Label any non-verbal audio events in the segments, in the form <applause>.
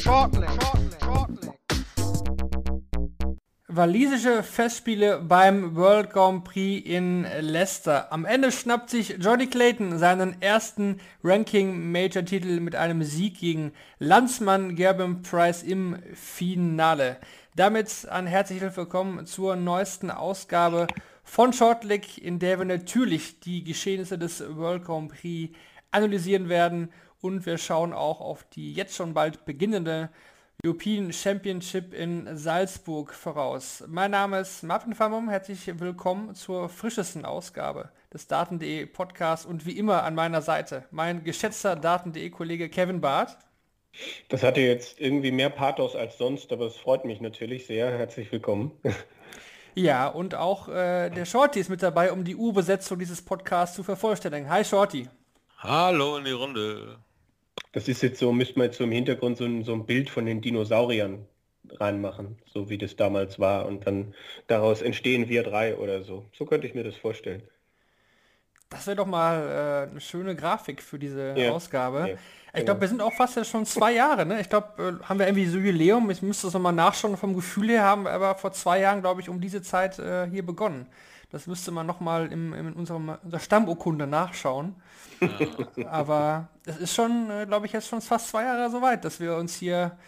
Shortleg. Walisische Festspiele beim World Grand Prix in Leicester. Am Ende schnappt sich Johnny Clayton seinen ersten Ranking-Major-Titel mit einem Sieg gegen Landsmann Gerben Price im Finale. Damit ein herzliches Willkommen zur neuesten Ausgabe von Shortleg, in der wir natürlich die Geschehnisse des World Grand Prix analysieren werden und wir schauen auch auf die jetzt schon bald beginnende European Championship in Salzburg voraus. Mein Name ist Martin Famum, herzlich willkommen zur frischesten Ausgabe des Daten.de Podcasts und wie immer an meiner Seite mein geschätzter Daten.de Kollege Kevin Barth. Das hatte jetzt irgendwie mehr Pathos als sonst, aber es freut mich natürlich sehr. Herzlich willkommen. <laughs> Ja, und auch äh, der Shorty ist mit dabei, um die U-Besetzung dieses Podcasts zu vervollständigen. Hi Shorty. Hallo in die Runde. Das ist jetzt so, müsste man jetzt so im Hintergrund so ein, so ein Bild von den Dinosauriern reinmachen, so wie das damals war. Und dann daraus entstehen wir drei oder so. So könnte ich mir das vorstellen. Das wäre doch mal äh, eine schöne Grafik für diese Ja, Ausgabe. ja, ich genau. glaube, wir sind auch fast jetzt schon zwei Jahre. Ne? Ich glaube, äh, haben wir irgendwie so Jubiläum. Ich müsste es nochmal nachschauen. Vom Gefühl her haben wir aber vor zwei Jahren, glaube ich, um diese Zeit äh, hier begonnen. Das müsste man nochmal in unserem, unserer Stammurkunde nachschauen. aber es ist schon, äh, glaube ich, jetzt schon fast zwei Jahre soweit, dass wir uns hier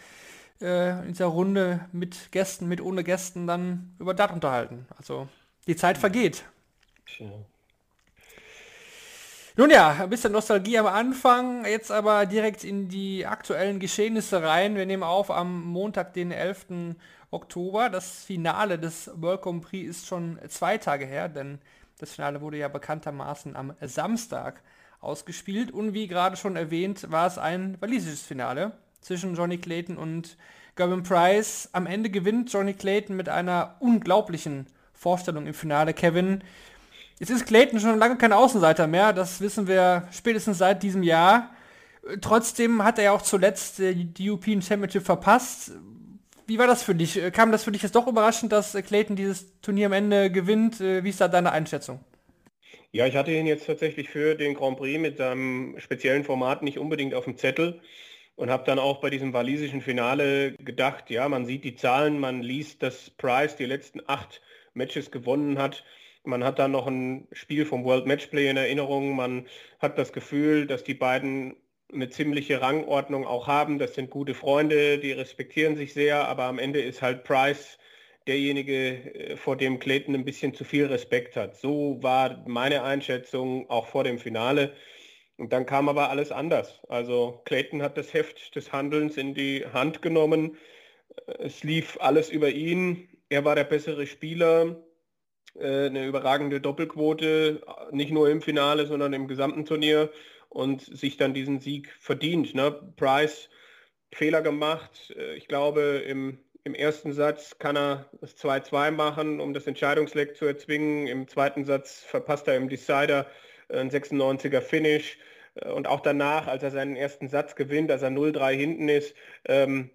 äh, in dieser Runde mit Gästen, mit ohne Gästen dann über Dat unterhalten. Also die Zeit vergeht. Tja. Nun ja, ein bisschen Nostalgie am Anfang, jetzt aber direkt in die aktuellen Geschehnisse rein. Wir nehmen auf am Montag, den 11. Oktober. Das Finale des World Grand Prix ist schon zwei Tage her, denn das Finale wurde ja bekanntermaßen am Samstag ausgespielt. Und wie gerade schon erwähnt, war es ein walisisches Finale zwischen Johnny Clayton und Gavin Price. Am Ende gewinnt Johnny Clayton mit einer unglaublichen Vorstellung im Finale. Kevin, Jetzt ist Clayton schon lange kein Außenseiter mehr, das wissen wir spätestens seit diesem Jahr. Trotzdem hat er ja auch zuletzt äh, die European Championship verpasst. Wie war das für dich? Äh, Kam das für dich jetzt doch überraschend, dass äh, Clayton dieses Turnier am Ende gewinnt? Äh, Wie ist da deine Einschätzung? Ja, ich hatte ihn jetzt tatsächlich für den Grand Prix mit seinem speziellen Format nicht unbedingt auf dem Zettel und habe dann auch bei diesem walisischen Finale gedacht, ja, man sieht die Zahlen, man liest, dass Price die letzten acht Matches gewonnen hat. Man hat dann noch ein Spiel vom World Matchplay in Erinnerung. Man hat das Gefühl, dass die beiden eine ziemliche Rangordnung auch haben. Das sind gute Freunde, die respektieren sich sehr, aber am Ende ist halt Price derjenige, äh, vor dem Clayton ein bisschen zu viel Respekt hat. So war meine Einschätzung auch vor dem Finale. Und dann kam aber alles anders. Also Clayton hat das Heft des Handelns in die Hand genommen. Es lief alles über ihn. Er war der bessere Spieler äh, eine überragende Doppelquote, nicht nur im Finale, sondern im gesamten Turnier und sich dann diesen Sieg verdient. Ne? Price Fehler gemacht. Äh, Ich glaube, im, im ersten Satz kann er das 2-2 machen, um das Entscheidungsleck zu erzwingen. Im zweiten Satz verpasst er im Decider äh, ein 96er Finish. Äh, Und auch danach, als er seinen ersten Satz gewinnt, als er 0-3 hinten ist, ähm,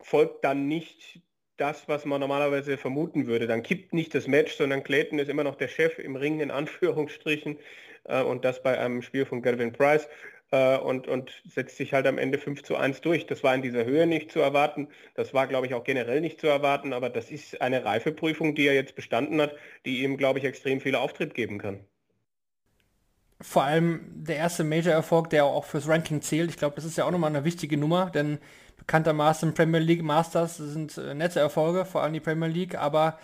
folgt dann nicht das, was man normalerweise vermuten würde. Dann kippt nicht das Match, sondern Clayton ist immer noch der Chef im Ring in Anführungsstrichen äh, und das bei einem Spiel von Gavin Price äh, und, und setzt sich halt am Ende 5 zu 1 durch. Das war in dieser Höhe nicht zu erwarten. Das war, glaube ich, auch generell nicht zu erwarten, aber das ist eine Reifeprüfung, die er jetzt bestanden hat, die ihm, glaube ich, extrem viel Auftritt geben kann. Vor allem der erste Major-Erfolg, der auch fürs Ranking zählt. Ich glaube, das ist ja auch nochmal eine wichtige Nummer, denn bekanntermaßen Premier League Masters sind äh, nette Erfolge, vor allem die Premier League, aber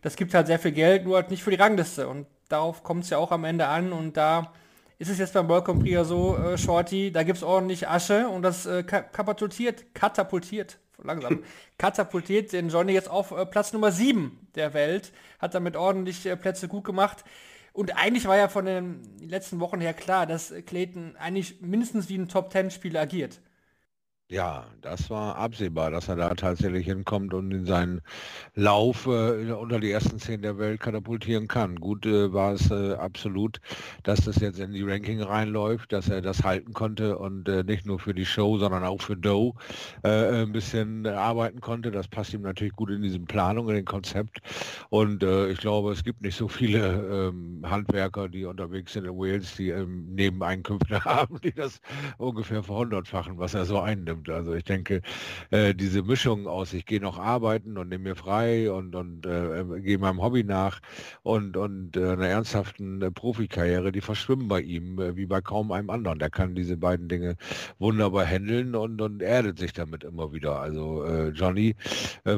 das gibt halt sehr viel Geld, nur halt nicht für die Rangliste. Und darauf kommt es ja auch am Ende an und da ist es jetzt beim World ja so, äh, Shorty, da gibt es ordentlich Asche und das äh, ka- katapultiert, katapultiert, langsam, <laughs> katapultiert den Johnny jetzt auf äh, Platz Nummer 7 der Welt, hat damit ordentlich äh, Plätze gut gemacht. Und eigentlich war ja von den letzten Wochen her klar, dass Clayton eigentlich mindestens wie ein Top-10-Spieler agiert. Ja, das war absehbar, dass er da tatsächlich hinkommt und in seinen Lauf äh, unter die ersten zehn der Welt katapultieren kann. Gut äh, war es äh, absolut, dass das jetzt in die Ranking reinläuft, dass er das halten konnte und äh, nicht nur für die Show, sondern auch für Doe äh, ein bisschen arbeiten konnte. Das passt ihm natürlich gut in diese Planung, in den Konzept. Und äh, ich glaube, es gibt nicht so viele ähm, Handwerker, die unterwegs sind in Wales, die ähm, Nebeneinkünfte <laughs> haben, die das ungefähr verhundertfachen, was er so einnimmt stimmt. Also ich denke, äh, diese Mischung aus, ich gehe noch arbeiten und nehme mir frei und, und äh, gehe meinem Hobby nach und, und äh, einer ernsthaften äh, Profikarriere, die verschwimmen bei ihm äh, wie bei kaum einem anderen. Der kann diese beiden Dinge wunderbar handeln und, und erdet sich damit immer wieder. Also äh, Johnny,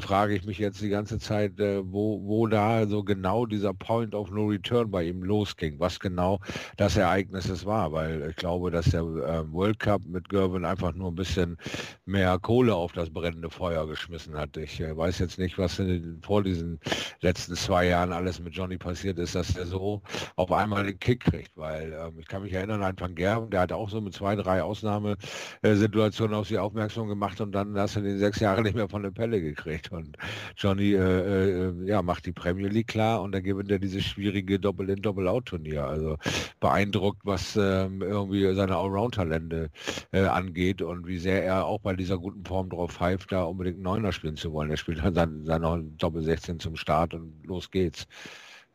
frage ich mich jetzt die ganze Zeit, wo, wo da so genau dieser Point of No Return bei ihm losging, was genau das Ereignis es war, weil ich glaube, dass der World Cup mit Gervin einfach nur ein bisschen mehr Kohle auf das brennende Feuer geschmissen hat. Ich äh, weiß jetzt nicht, was in, vor diesen letzten zwei Jahren alles mit Johnny passiert ist, dass er so auf einmal den Kick kriegt, weil ähm, ich kann mich erinnern an Van Gerben, der hat auch so mit zwei, drei Ausnahmesituationen auf sie aufmerksam gemacht und dann hast du den sechs Jahre nicht mehr von der Pelle gekriegt. Und Johnny äh, äh, ja, macht die Premier League klar und dann gewinnt er dieses schwierige Doppel-in, Doppel-out-Turnier. Also beeindruckt, was ähm, irgendwie seine Allround-Talente äh, angeht und wie sehr er auch bei dieser guten Form drauf pfeift, da unbedingt Neuner spielen zu wollen. Er spielt dann sein, sein Doppel 16 zum Start und los geht's.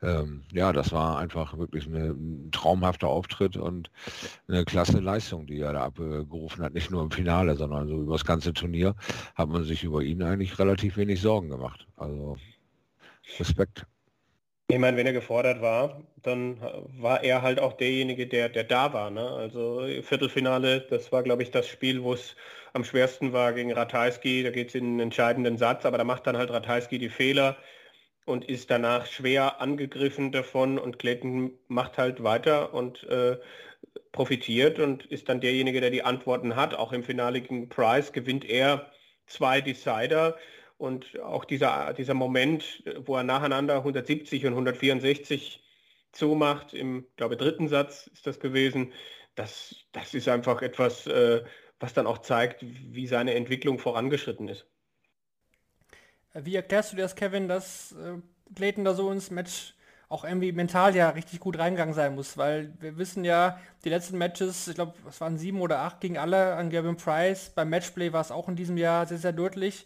Ähm, ja, das war einfach wirklich ein traumhafter Auftritt und eine klasse Leistung, die er da abgerufen hat. Nicht nur im Finale, sondern so über das ganze Turnier hat man sich über ihn eigentlich relativ wenig Sorgen gemacht. Also Respekt. Ich meine, wenn er gefordert war, dann war er halt auch derjenige, der, der da war. Ne? Also Viertelfinale, das war, glaube ich, das Spiel, wo es am schwersten war gegen Ratajski. Da geht es in einen entscheidenden Satz, aber da macht dann halt Ratajski die Fehler und ist danach schwer angegriffen davon und Clayton macht halt weiter und äh, profitiert und ist dann derjenige, der die Antworten hat. Auch im Finale gegen Price gewinnt er zwei Decider und auch dieser, dieser Moment, wo er nacheinander 170 und 164 zumacht, im, glaube dritten Satz ist das gewesen, das, das ist einfach etwas, äh, was dann auch zeigt, wie seine Entwicklung vorangeschritten ist. Wie erklärst du dir das, Kevin, dass äh, Clayton da so ins Match auch irgendwie mental ja richtig gut reingegangen sein muss, weil wir wissen ja, die letzten Matches, ich glaube, es waren sieben oder acht gegen alle an Gavin Price. Beim Matchplay war es auch in diesem Jahr sehr, sehr deutlich.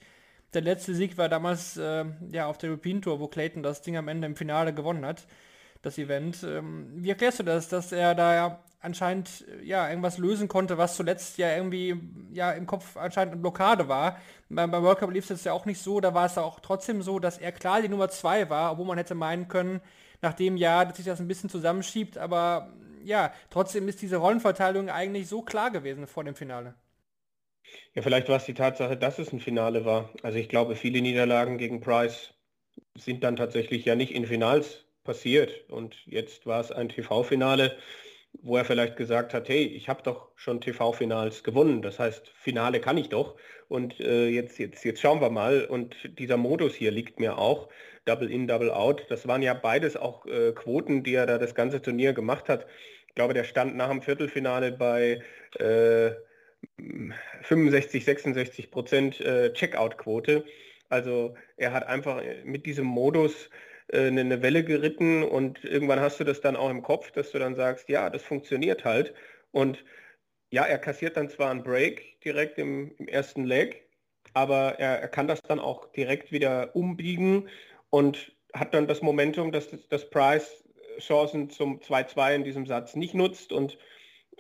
Der letzte Sieg war damals äh, ja auf der European Tour, wo Clayton das Ding am Ende im Finale gewonnen hat, das Event. Ähm, wie erklärst du das, dass er da anscheinend ja irgendwas lösen konnte, was zuletzt ja irgendwie ja im Kopf anscheinend eine Blockade war. Beim, beim World Cup lief es jetzt ja auch nicht so, da war es auch trotzdem so, dass er klar die Nummer zwei war, obwohl man hätte meinen können, nach dem Jahr, dass sich das ein bisschen zusammenschiebt, aber ja, trotzdem ist diese Rollenverteilung eigentlich so klar gewesen vor dem Finale. Ja, vielleicht war es die Tatsache, dass es ein Finale war. Also ich glaube, viele Niederlagen gegen Price sind dann tatsächlich ja nicht in Finals passiert. Und jetzt war es ein TV-Finale, wo er vielleicht gesagt hat, hey, ich habe doch schon TV-Finals gewonnen. Das heißt, Finale kann ich doch. Und äh, jetzt, jetzt, jetzt schauen wir mal. Und dieser Modus hier liegt mir auch. Double in, Double out. Das waren ja beides auch äh, Quoten, die er da das ganze Turnier gemacht hat. Ich glaube, der stand nach dem Viertelfinale bei äh, 65, 66 Prozent äh, Checkout-Quote. Also er hat einfach mit diesem Modus äh, eine Welle geritten und irgendwann hast du das dann auch im Kopf, dass du dann sagst, ja, das funktioniert halt. Und ja, er kassiert dann zwar einen Break direkt im, im ersten Leg, aber er, er, kann das dann auch direkt wieder umbiegen und hat dann das Momentum, dass das, das Price Chancen zum 2-2 in diesem Satz nicht nutzt und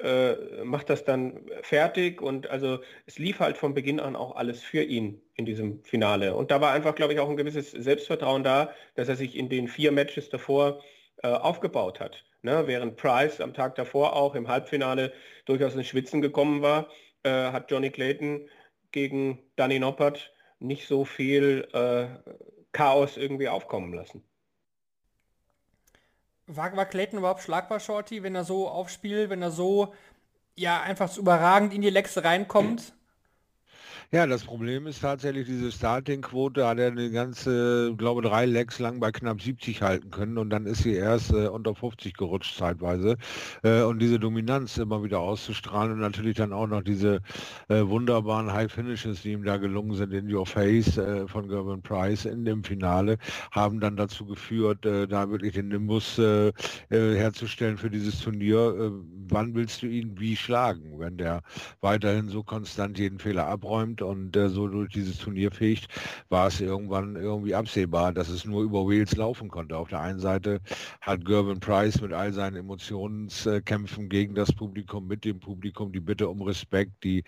äh, macht das dann fertig und also es lief halt von Beginn an auch alles für ihn in diesem Finale. Und da war einfach, glaube ich, auch ein gewisses Selbstvertrauen da, dass er sich in den vier Matches davor äh, aufgebaut hat. Ne? Während Price am Tag davor auch im Halbfinale durchaus ins Schwitzen gekommen war, äh, hat Johnny Clayton gegen Danny Noppert nicht so viel äh, Chaos irgendwie aufkommen lassen. War, war Clayton überhaupt schlagbar, Shorty, wenn er so aufspielt, wenn er so ja einfach so überragend in die Lexe reinkommt? Ja, das Problem ist tatsächlich diese Starting-Quote, hat er eine ganze, glaube drei Legs lang bei knapp 70 halten können und dann ist sie erst äh, unter 50 gerutscht zeitweise. Äh, und diese Dominanz immer wieder auszustrahlen und natürlich dann auch noch diese äh, wunderbaren High Finishes, die ihm da gelungen sind in Your Face äh, von Gervin Price in dem Finale, haben dann dazu geführt, äh, da wirklich den Nimbus äh, herzustellen für dieses Turnier. wann willst du ihn wie schlagen, wenn der weiterhin so konstant jeden Fehler abräumt? Und äh, so durch dieses Turnier fegt, war es irgendwann irgendwie absehbar, dass es nur über Wales laufen konnte. Auf der einen Seite hat Gervin Price mit all seinen Emotionskämpfen gegen das Publikum, mit dem Publikum, die Bitte um Respekt, die,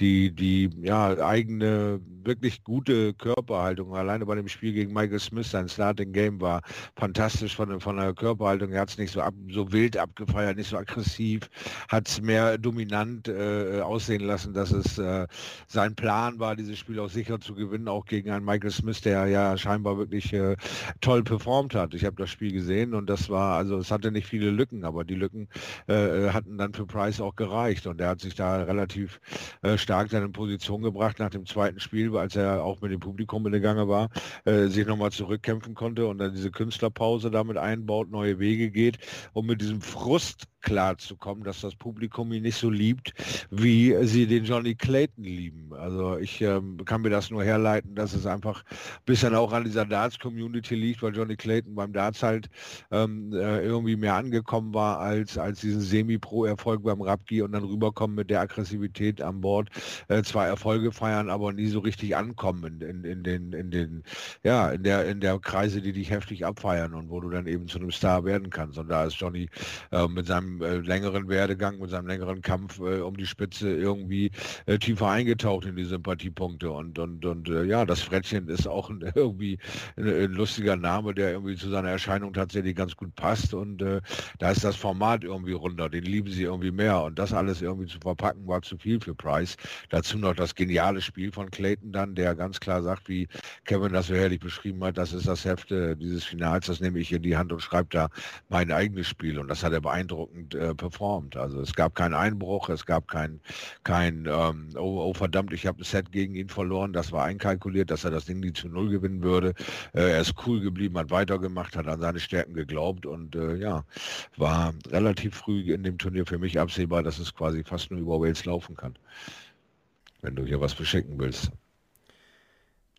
die, die ja, eigene, wirklich gute Körperhaltung. Alleine bei dem Spiel gegen Michael Smith, sein Starting Game war fantastisch von, von der Körperhaltung. Er hat es nicht so, ab, so wild abgefeiert, nicht so aggressiv, hat es mehr dominant äh, aussehen lassen, dass es äh, sein Plan Plan war, dieses Spiel auch sicher zu gewinnen, auch gegen einen Michael Smith, der ja scheinbar wirklich äh, toll performt hat. Ich habe das Spiel gesehen und das war, also es hatte nicht viele Lücken, aber die Lücken äh, hatten dann für Price auch gereicht und er hat sich da relativ äh, stark seine Position gebracht nach dem zweiten Spiel, als er auch mit dem Publikum in der Gange war, äh, sich nochmal zurückkämpfen konnte und dann diese Künstlerpause damit einbaut, neue Wege geht und mit diesem Frust klar zu kommen, dass das Publikum ihn nicht so liebt, wie sie den Johnny Clayton lieben. Also ich ähm, kann mir das nur herleiten, dass es einfach ein bisschen auch an dieser Darts-Community liegt, weil Johnny Clayton beim Darts halt ähm, äh, irgendwie mehr angekommen war als, als diesen Semi-Pro-Erfolg beim Rapki und dann rüberkommen mit der Aggressivität an Bord, äh, zwar Erfolge feiern, aber nie so richtig ankommen in, in, in, den, in den, ja, in der, in der Kreise, die dich heftig abfeiern und wo du dann eben zu einem Star werden kannst. Und da ist Johnny äh, mit seinem äh, längeren Werdegang, mit seinem längeren Kampf äh, um die Spitze irgendwie äh, tiefer eingetaucht in die Sympathiepunkte. Und, und, und äh, ja, das Frettchen ist auch ein, <laughs> irgendwie ein, ein, lustiger Name, der irgendwie zu seiner Erscheinung tatsächlich ganz gut passt. Und äh, da ist das Format irgendwie runter. Den lieben sie irgendwie mehr. Und das alles irgendwie zu verpacken, war zu viel für Price. Dazu noch das geniale Spiel von Clayton dann, der ganz klar sagt, wie Kevin das so herrlich beschrieben hat, das ist das Heft dieses Finals, das nehme ich in die Hand und schreibe da mein eigenes Spiel. Und das hat er beeindruckend äh, performt. Also es gab keinen Einbruch, es gab kein, kein ähm, oh, oh, verdammt, ich habe Set gegen ihn verloren. Das war einkalkuliert, dass er das Ding nie zu Null gewinnen würde. Äh, er ist cool geblieben, hat weitergemacht, hat an seine Stärken geglaubt und äh, ja, war relativ früh in dem Turnier für mich absehbar, dass es quasi fast nur über Wales laufen kann. Wenn du hier was beschicken willst.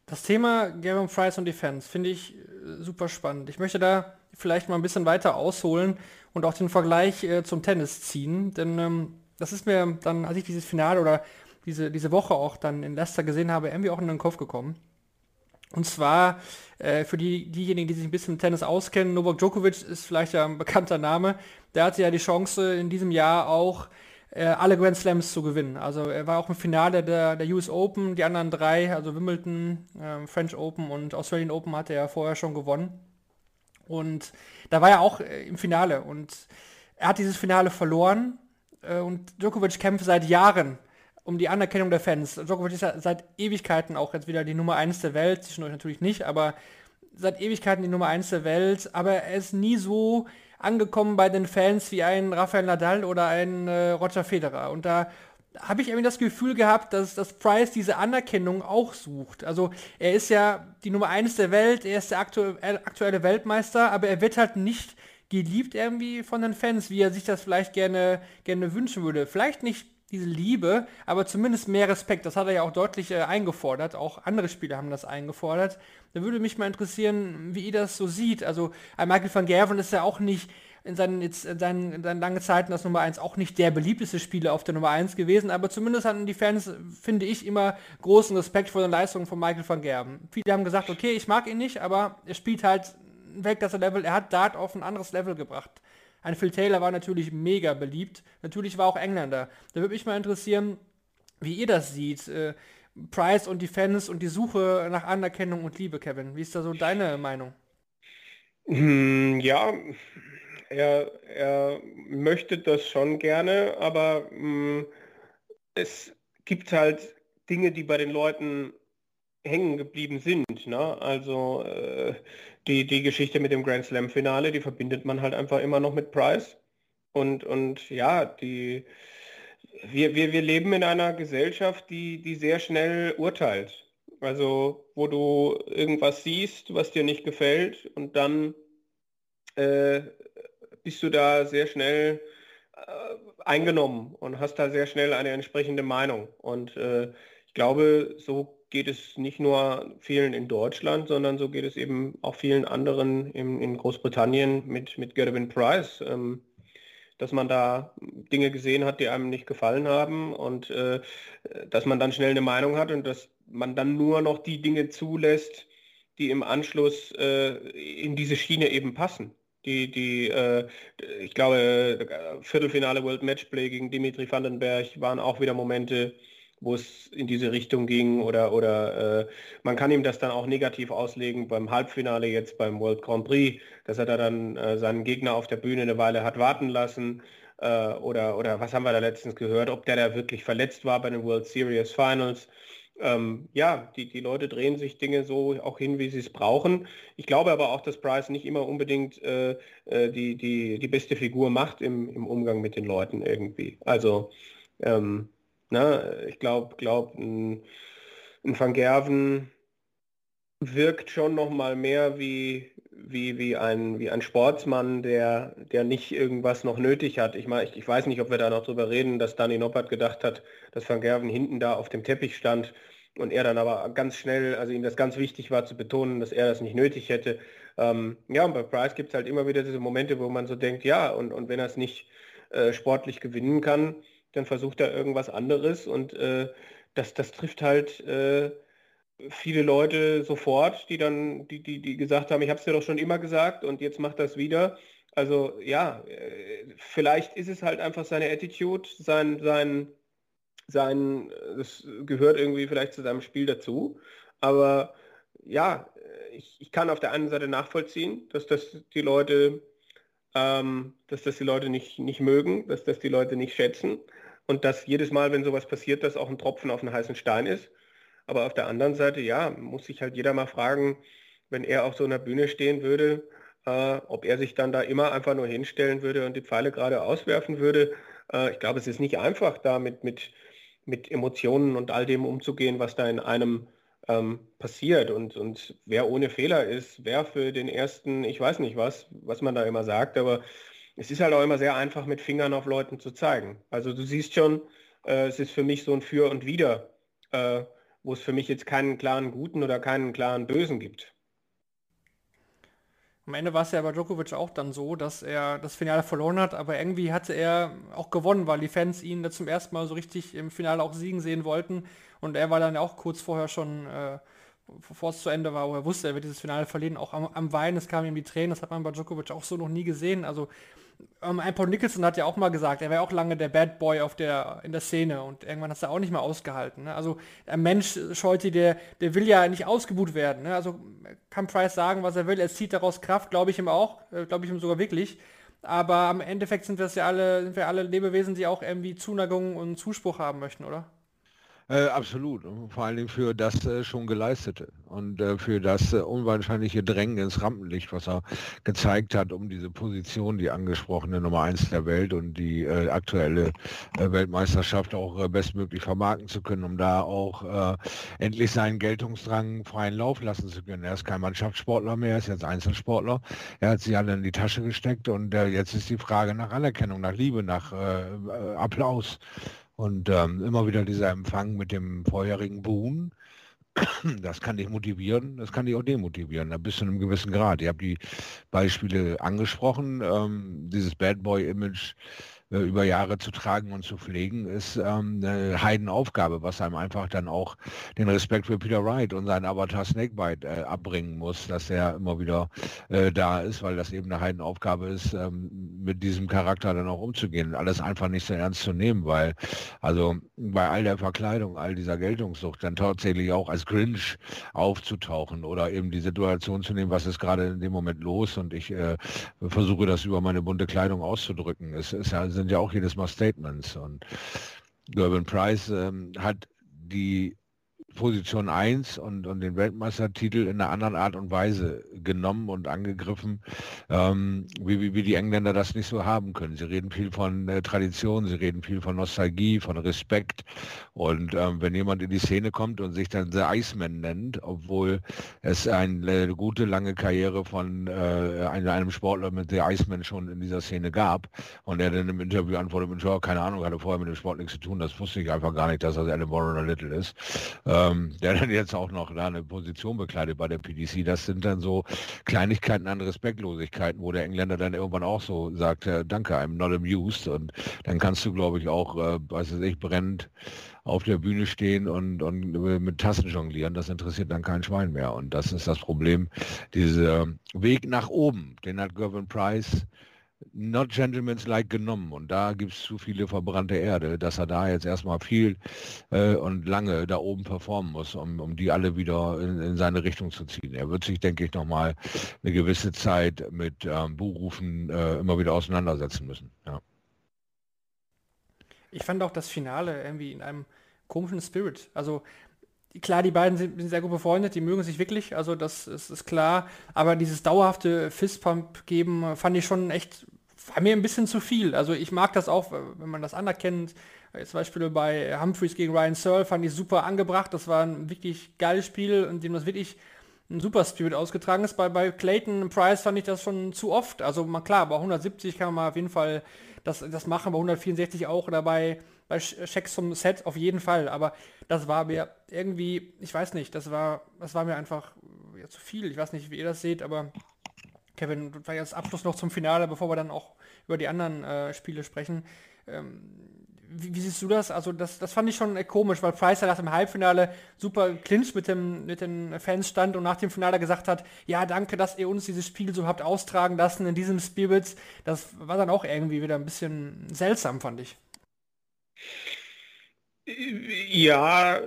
Das Thema Gavin Price und Defense finde ich äh, super spannend. Ich möchte da vielleicht mal ein bisschen weiter ausholen und auch den Vergleich äh, zum Tennis ziehen. Denn ähm, das ist mir dann, als ich dieses Finale oder diese, diese Woche auch dann in Leicester gesehen habe, irgendwie auch in den Kopf gekommen. Und zwar äh, für die, diejenigen, die sich ein bisschen mit Tennis auskennen, Novak Djokovic ist vielleicht ja ein bekannter Name. Der hatte ja die Chance in diesem Jahr auch äh, alle Grand Slams zu gewinnen. Also er war auch im Finale der, der US Open, die anderen drei, also Wimbledon, äh, French Open und Australian Open hatte er vorher schon gewonnen. Und da war er auch äh, im Finale und er hat dieses Finale verloren äh, und Djokovic kämpft seit Jahren um die Anerkennung der Fans. Djokovic ist ja seit Ewigkeiten auch jetzt wieder die Nummer 1 der Welt, zwischendurch natürlich nicht, aber seit Ewigkeiten die Nummer 1 der Welt, aber er ist nie so angekommen bei den Fans wie ein Rafael Nadal oder ein äh, Roger Federer. Und da habe ich irgendwie das Gefühl gehabt, dass, dass Price diese Anerkennung auch sucht. Also er ist ja die Nummer 1 der Welt, er ist der aktu aktuelle Weltmeister, aber er wird halt nicht geliebt irgendwie von den Fans, wie er sich das vielleicht gerne, gerne wünschen würde. Vielleicht nicht diese Liebe, aber zumindest mehr Respekt. Das hat er ja auch deutlich äh, eingefordert. Auch andere Spieler haben das eingefordert. Da würde mich mal interessieren, wie ihr das so sieht. Also ein Michael van Gerven ist ja auch nicht in seinen, jetzt, in seinen, in seinen langen Zeiten als Nummer 1 auch nicht der beliebteste Spieler auf der Nummer 1 gewesen, aber zumindest hatten die Fans, finde ich, immer großen Respekt vor den Leistungen von Michael van Gerben. Viele haben gesagt, okay, ich mag ihn nicht, aber er spielt halt ein Weltklasse-Level, er hat Dart auf ein anderes Level gebracht. Ein Phil Taylor war natürlich mega beliebt. Natürlich war auch Engländer. Da würde mich mal interessieren, wie ihr das seht. Äh, Price und die Fans und die Suche nach Anerkennung und Liebe, Kevin. Wie ist da so deine Meinung? Hm, ja, er, er möchte das schon gerne, aber mh, hm, es gibt halt Dinge, die bei den Leuten hängen geblieben sind. Ne? Also äh, die, die Geschichte mit dem Grand Slam Finale, die verbindet man halt einfach immer noch mit Price. Und, und ja, die, wir, wir, wir leben in einer Gesellschaft, die, die sehr schnell urteilt. Also wo du irgendwas siehst, was dir nicht gefällt und dann äh, bist du da sehr schnell äh, eingenommen und hast da sehr schnell eine entsprechende Meinung. Und äh, glaube, so geht es nicht nur vielen in Deutschland, sondern so geht es eben auch vielen anderen in, in Großbritannien mit, mit Gervin Price. Ähm, dass man da Dinge gesehen hat, die einem nicht gefallen haben und äh, dass man dann schnell eine Meinung hat und dass man dann nur noch die Dinge zulässt, die im Anschluss äh, in diese Schiene eben passen. Die, die, äh, ich glaube, Viertelfinale World Matchplay gegen Dimitri Vandenberg waren auch wieder Momente, wo es in diese Richtung ging oder, oder äh, man kann ihm das dann auch negativ auslegen beim Halbfinale jetzt beim World Grand Prix, dass er da dann äh, seinen Gegner auf der Bühne eine Weile hat warten lassen äh, oder, oder was haben wir da letztens gehört, ob der da wirklich verletzt war bei den World Series Finals. Ähm, ja, die, die Leute drehen sich Dinge so auch hin, wie sie es brauchen. Ich glaube aber auch, dass Price nicht immer unbedingt äh, äh, die, die, die beste Figur macht im, im Umgang mit den Leuten irgendwie. Also ähm, Ne? Ich glaube, glaub, ein, ein Van Gerven wirkt schon noch mal mehr wie, wie, wie, ein, wie ein Sportsmann, der, der nicht irgendwas noch nötig hat. Ich, mein, ich, ich weiß nicht, ob wir da noch drüber reden, dass Danny Noppert gedacht hat, dass Van Gerven hinten da auf dem Teppich stand und er dann aber ganz schnell, also ihm das ganz wichtig war zu betonen, dass er das nicht nötig hätte. Ähm, ja, und bei Price gibt es halt immer wieder diese Momente, wo man so denkt, ja, und, und wenn er es nicht äh, sportlich gewinnen kann, dann versucht er irgendwas anderes und äh, das, das trifft halt äh, viele Leute sofort, die dann, die, die, die gesagt haben, ich habe es dir doch schon immer gesagt und jetzt macht das wieder. Also ja, äh, vielleicht ist es halt einfach seine Attitude, sein, sein, sein, das gehört irgendwie vielleicht zu seinem Spiel dazu. Aber ja, ich, ich kann auf der einen Seite nachvollziehen, dass das die Leute, ähm, dass das die Leute nicht, nicht mögen, dass das die Leute nicht schätzen und dass jedes Mal, wenn sowas passiert, das auch ein Tropfen auf einen heißen Stein ist. Aber auf der anderen Seite, ja, muss sich halt jeder mal fragen, wenn er auf so einer Bühne stehen würde, äh, ob er sich dann da immer einfach nur hinstellen würde und die Pfeile gerade auswerfen würde. Äh, ich glaube, es ist nicht einfach, da mit, mit, mit Emotionen und all dem umzugehen, was da in einem ähm, passiert. Und, und wer ohne Fehler ist, wer für den ersten, ich weiß nicht was, was man da immer sagt, aber es ist halt auch immer sehr einfach, mit Fingern auf Leuten zu zeigen. Also du siehst schon, äh, es ist für mich so ein Für und Wider, äh, wo es für mich jetzt keinen klaren Guten oder keinen klaren Bösen gibt. Am Ende war es ja bei Djokovic auch dann so, dass er das Finale verloren hat, aber irgendwie hatte er auch gewonnen, weil die Fans ihn da zum ersten Mal so richtig im Finale auch siegen sehen wollten. Und er war dann ja auch kurz vorher schon, äh, bevor es zu Ende war, wo er wusste, er wird dieses Finale verlieren, auch am, am Weinen, es kamen ihm die Tränen, das hat man bei Djokovic auch so noch nie gesehen. Also ähm, ein Paul Nicholson hat ja auch mal gesagt, er wäre auch lange der Bad Boy auf der, in der Szene und irgendwann hat er auch nicht mehr ausgehalten. Ne? Also ein Mensch, Scholti, der, der will ja nicht ausgebuht werden. Ne? Also kann Price sagen, was er will, er zieht daraus Kraft, glaube ich ihm auch, äh, glaube ich ihm sogar wirklich. Aber am Endeffekt sind wir ja alle, sind wir alle Lebewesen, die auch irgendwie Zuneigung und Zuspruch haben möchten, oder? Äh, absolut. Und vor allen Dingen für das äh, schon geleistete und äh, für das äh, unwahrscheinliche Drängen ins Rampenlicht, was er gezeigt hat, um diese Position, die angesprochene Nummer eins der Welt und die äh, aktuelle äh, Weltmeisterschaft auch bestmöglich vermarkten zu können, um da auch endlich seinen Geltungsdrang freien Lauf lassen zu können. Er ist kein Mannschaftssportler mehr, er ist jetzt Einzelsportler. Er hat sie alle in die Tasche gesteckt und jetzt ist die Frage nach Anerkennung, nach Liebe, nach Applaus. Und ähm, immer wieder dieser Empfang mit dem vorherigen Boom, <clears throat> das kann dich motivieren, das kann dich auch demotivieren, bis zu einem gewissen Grad. Ihr habt die Beispiele angesprochen, ähm, dieses Bad Boy-Image äh, über Jahre zu tragen und zu pflegen, ist ähm, eine Heidenaufgabe, was einem einfach dann auch den Respekt für Peter Wright und seinen Avatar Snakebite äh, abbringen muss, dass er immer wieder äh, da ist, weil das eben eine Heidenaufgabe ist, ähm, mit diesem Charakter dann auch umzugehen. Alles einfach nicht so ernst zu nehmen, weil also bei all der Verkleidung, all dieser Geltungssucht dann tatsächlich auch als Grinch aufzutauchen oder eben die Situation zu nehmen, was ist gerade in dem Moment los und ich äh, versuche das über meine bunte Kleidung auszudrücken. Es ist ja sind ja auch jedes Mal Statements. Und Gerben Price ähm, hat die Position 1 und, und den Weltmeistertitel in einer anderen Art und Weise genommen und angegriffen, ähm, wie, wie, wie die Engländer das nicht so haben können. Sie reden viel von äh, Tradition, sie reden viel von Nostalgie, von Respekt. Und ähm, wenn jemand in die Szene kommt und sich dann The Iceman nennt, obwohl es eine äh, gute, lange Karriere von äh, einem Sportler mit The Iceman schon in dieser Szene gab und er dann im Interview antwortet keine Ahnung, hatte vorher mit dem Sport nichts zu tun, das wusste ich einfach gar nicht, dass das Alan Warren Little ist, ähm, der dann jetzt auch noch da eine Position bekleidet bei der PDC. Das sind dann so Kleinigkeiten an Respektlosigkeiten, wo der Engländer dann irgendwann auch so sagt, äh, danke, I'm not amused und dann kannst du, glaube ich, auch, äh, weiß ich, brennend auf der Bühne stehen und, und mit Tassen jonglieren, das interessiert dann kein Schwein mehr. Und das ist das Problem. Dieser Weg nach oben, den hat Gervin Price not gentleman's like genommen und da gibt es zu viele verbrannte Erde, dass er da jetzt erstmal viel äh, und lange da oben performen muss, um, um die alle wieder in, in seine Richtung zu ziehen. Er wird sich, denke ich, nochmal eine gewisse Zeit mit ähm, Buchrufen äh, immer wieder auseinandersetzen müssen. Ja. Ich fand auch das Finale irgendwie in einem komischen Spirit. Also klar, die beiden sind, sind, sehr gut befreundet, die mögen sich wirklich, also das ist, ist klar. Aber dieses dauerhafte Fistpump geben fand ich schon echt, war mir ein bisschen zu viel. Also ich mag das auch, wenn man das anerkennt. Zum Beispiel bei Humphreys gegen Ryan Searle fand ich super angebracht. Das war ein wirklich geiles Spiel, in dem das wirklich ein super Spirit ausgetragen ist. Bei, bei Clayton Price fand ich das schon zu oft. Also mal klar, bei 170 kann man auf jeden Fall das, das machen, bei 164 auch oder bei, bei Checks zum Set auf jeden Fall. Aber das war mir irgendwie, ich weiß nicht, das war, das war mir einfach ja, zu viel. Ich weiß nicht, wie ihr das seht, aber Kevin, vielleicht als Abschluss noch zum Finale, bevor wir dann auch über die anderen äh, Spiele sprechen. Ähm, wie, wie, siehst du das? Also das, das fand ich schon äh, komisch, weil Price nach dem Halbfinale super clinch mit, dem, mit den Fans stand und nach dem Finale gesagt hat, ja danke, dass ihr uns dieses Spiel so habt austragen lassen in diesem Spirit. Das war dann auch irgendwie wieder ein bisschen seltsam, fand ich. Ja,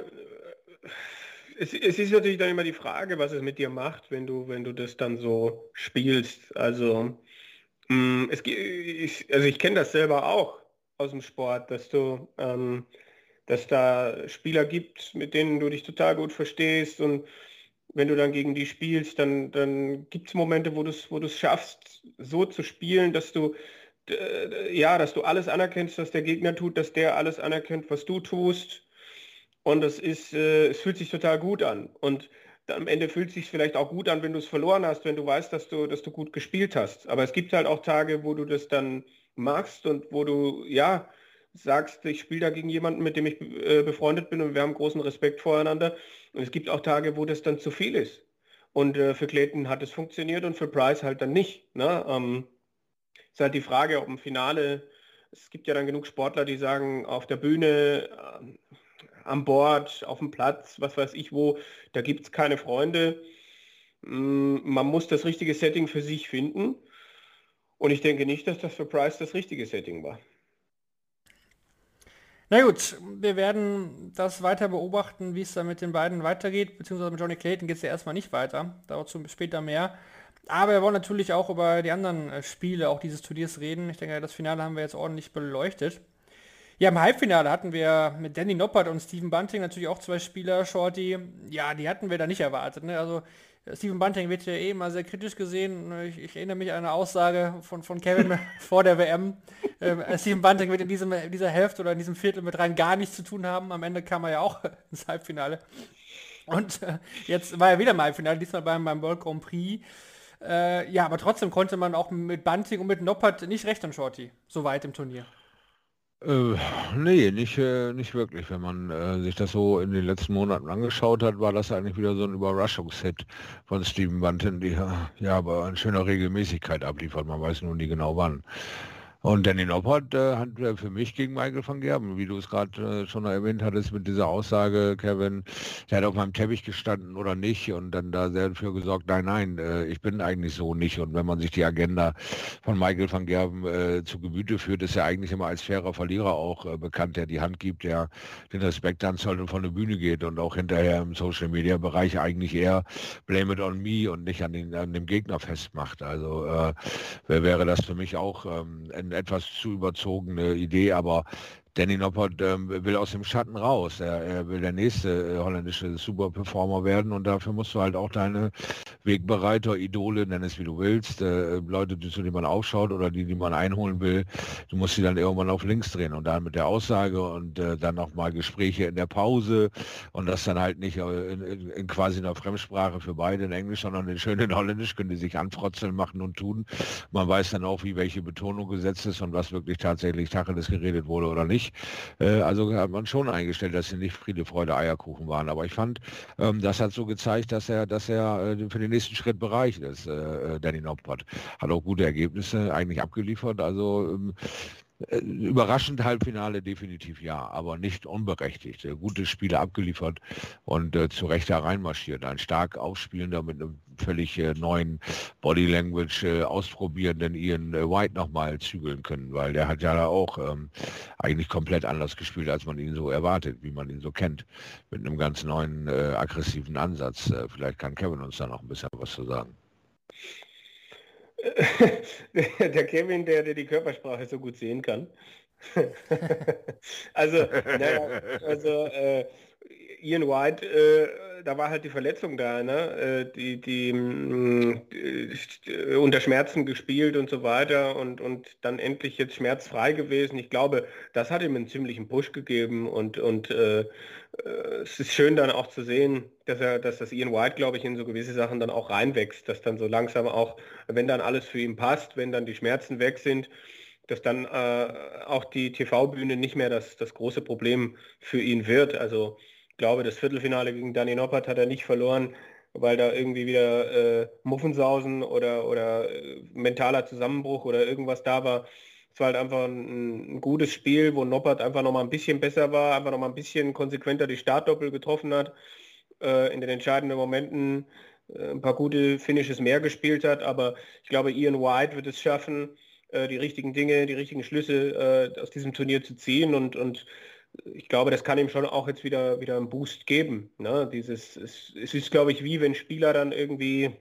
es, es, ist natürlich dann immer die Frage, was es mit dir macht, wenn du, wenn du das dann so spielst. Also, mm, es, ich, also ich kenne das selber auch aus dem Sport, dass du, ähm, dass da Spieler gibt, mit denen du dich total gut verstehst und wenn du dann gegen die spielst, dann, dann gibt es Momente, wo du es wo schaffst, so zu spielen, dass du ja, dass du alles anerkennst, was der Gegner tut, dass der alles anerkennt, was du tust. Und es ist, äh, es fühlt sich total gut an. Und am Ende fühlt es sich vielleicht auch gut an, wenn du es verloren hast, wenn du weißt, dass du, dass du gut gespielt hast. Aber es gibt halt auch Tage, wo du das dann machst und wo du, ja, sagst, ich spiele da gegen jemanden, mit dem ich äh, befreundet bin und wir haben großen Respekt voreinander. Und es gibt auch Tage, wo das dann zu viel ist. Und äh, für Clayton hat es funktioniert und für Price halt dann nicht. Ne? Ähm, ist halt die Frage, ob im Finale, es gibt ja dann genug Sportler, die sagen, auf der Bühne, äh, am Bord, auf dem Platz, was weiß ich wo, da gibt es keine Freunde. Mm, man muss das richtige Setting für sich finden. Und ich denke nicht, dass das für Price das richtige Setting war. Na gut, wir werden das weiter beobachten, wie es da mit den beiden weitergeht, beziehungsweise mit Johnny Clayton geht es ja erstmal nicht weiter, dazu später mehr. Aber wir wollen natürlich auch über die anderen äh, Spiele auch dieses Turniers reden. Ich denke, das Finale haben wir jetzt ordentlich beleuchtet. Ja, im Halbfinale hatten wir mit Danny Noppert und Stephen Bunting natürlich auch zwei Spieler, Shorty. Ja, die hatten wir da nicht erwartet. Ne? Also äh, Stephen Bunting wird ja eh immer sehr kritisch gesehen. Ich, ich erinnere mich an eine Aussage von, von Kevin <laughs> <laughs> vor der WM. Ähm, äh, Stephen Bunting wird in, diesem, in dieser Hälfte oder in diesem Viertel mit rein gar nichts zu tun haben. Am Ende kam er ja auch <laughs> ins Halbfinale. Und äh, jetzt war er wieder im Halbfinale, diesmal beim, beim World Grand Prix. Äh, ja, aber trotzdem konnte man auch mit Bunting und mit Noppert nicht recht an Shorty, so weit im Turnier. Äh, nee, nicht, äh, nicht wirklich. Wenn man äh, sich das so in den letzten Monaten angeschaut hat, war das eigentlich wieder so ein Überraschungshit von Steven Bunting, die ja aber in schöner Regelmäßigkeit abliefert. Man weiß nur nie genau wann. Und Danny Noppert äh, hat äh, für mich gegen Michael van Gerben, wie du es gerade äh, schon erwähnt hattest mit dieser Aussage, Kevin, der hat auf meinem Teppich gestanden oder nicht und dann da sehr dafür gesorgt, nein, nein, äh, ich bin eigentlich so nicht. Und wenn man sich die Agenda von Michael van Gerben äh, zu Gemüte führt, ist er eigentlich immer als fairer Verlierer auch äh, bekannt, der die Hand gibt, der den Respekt anzollt und von der Bühne geht und auch hinterher im Social-Media-Bereich eigentlich eher blame it on me und nicht an, den, an dem Gegner festmacht. Also wäre das für mich auch ähm, etwas zu überzogene Idee, aber Danny Noppert ähm, will aus dem Schatten raus. Er, er will der nächste äh, holländische Superperformer werden und dafür musst du halt auch deine Wegbereiter, Idole, nenn es wie du willst, äh, Leute, die, zu denen man aufschaut oder die, die man einholen will, du musst sie dann irgendwann auf links drehen und dann mit der Aussage und äh, dann nochmal Gespräche in der Pause und das dann halt nicht äh, in, in, in, quasi einer Fremdsprache für beide in Englisch, sondern in schön in Holländisch, können die sich anfrotzeln, machen und tun. Man weiß dann auch, wie welche Betonung gesetzt ist und was wirklich tatsächlich Tacheles geredet wurde oder nicht. Äh, also hat man schon eingestellt, dass sie nicht Friede, Freude, Eierkuchen waren. Aber ich fand, ähm, das hat so gezeigt, dass er, dass er äh, für den nächsten Schritt bereicht ist, äh, äh Danny Noppert. Hat auch gute Ergebnisse eigentlich abgeliefert. Also ähm, äh, überraschend Halbfinale definitiv ja, aber nicht unberechtigt. Gute Spiele abgeliefert und äh, zu Recht hereinmarschiert. Ein stark aufspielender mit einem völlig äh, neuen Body Language äh, ausprobierenden Ian äh, White nochmal zügeln können, weil der hat ja da auch ähm, eigentlich komplett anders gespielt, als man ihn so erwartet, wie man ihn so kennt, mit einem ganz neuen äh, aggressiven Ansatz. Vielleicht kann Kevin uns da noch ein bisschen was zu sagen. <laughs> der Kevin, der, der die Körpersprache so gut sehen kann. <laughs> also, naja, also äh, Ian White, äh, da war halt die Verletzung da, ne? Äh, die, die, mh, die, unter Schmerzen gespielt und so weiter und, und dann endlich jetzt schmerzfrei gewesen. Ich glaube, das hat ihm einen ziemlichen Push gegeben und, und äh, äh, es ist schön dann auch zu sehen, dass er, dass das Ian White, glaube ich, in so gewisse Sachen dann auch reinwächst, dass dann so langsam auch, wenn dann alles für ihn passt, wenn dann die Schmerzen weg sind, dass dann äh, auch die TV-Bühne nicht mehr das, das große Problem für ihn wird. Also glaube, das Viertelfinale gegen Danny Noppert hat er nicht verloren, weil da irgendwie wieder äh, Muffensausen oder, oder äh, mentaler Zusammenbruch oder irgendwas da war. Es war halt einfach ein, ein, gutes Spiel, wo Noppert einfach noch mal ein bisschen besser war, einfach noch mal ein bisschen konsequenter die Startdoppel getroffen hat, äh, in den entscheidenden Momenten äh, ein paar gute Finishes mehr gespielt hat. Aber ich glaube, Ian White wird es schaffen, äh, die richtigen Dinge, die richtigen Schlüsse äh, aus diesem Turnier zu ziehen und, und ich glaube, das kann ihm schon auch jetzt wieder, wieder einen Boost geben. Ne? Dieses, es, es ist, glaube ich, wie wenn Spieler dann irgendwie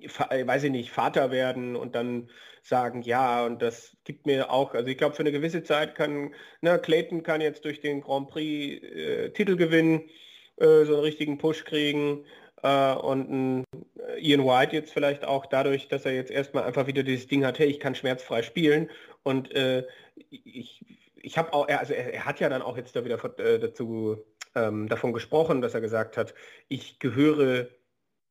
weiß ich nicht, Vater werden und dann sagen, ja, und das gibt mir auch, also ich glaube, für eine gewisse Zeit kann, ne, Clayton kann jetzt durch den Grand Prix äh, Titel gewinnen, äh, so einen richtigen Push kriegen äh, und äh, Ian White jetzt vielleicht auch dadurch, dass er jetzt erstmal einfach wieder dieses Ding hat, hey, ich kann schmerzfrei spielen und äh, ich, ich habe auch, also er, er, hat ja dann auch jetzt da wieder äh, dazu ähm, davon gesprochen, dass er gesagt hat, ich gehöre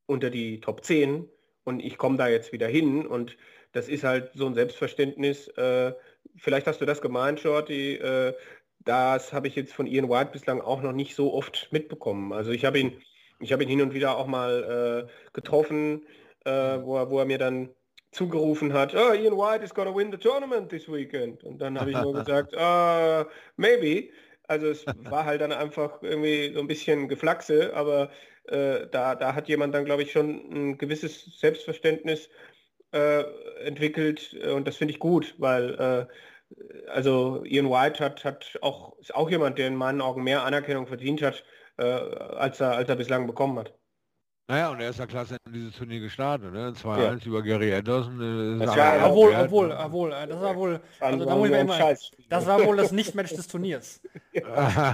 unter die Top 10 und ich komme da jetzt wieder hin und das ist halt so ein Selbstverständnis. Äh, vielleicht hast du das gemeint, Shorty. Äh, das habe ich jetzt von Ian White bislang auch noch nicht so oft mitbekommen. Also ich habe ihn, ich habe ihn hin und wieder auch mal äh, getroffen, äh, wo, er, wo er mir dann zugerufen hat, oh, Ian White is gonna win the tournament this weekend. Und dann habe ich nur gesagt, uh, maybe. Also es <laughs> war halt dann einfach irgendwie so ein bisschen Geflaxe, aber äh, da, da hat jemand dann, glaube ich, schon ein gewisses Selbstverständnis äh, entwickelt und das finde ich gut, weil äh, also Ian White hat, hat auch, ist auch jemand, der in meinen Augen mehr Anerkennung verdient hat, äh, als, er, als er bislang bekommen hat. Naja, und er ist ja klasse in dieses Turnier gestartet, ne? 2-1 ja. über Gary Anderson. Äh, das war, obwohl, obwohl, obwohl, das war wohl, also da muss ich immer, das war wohl das Nicht-Match des Turniers. <laughs>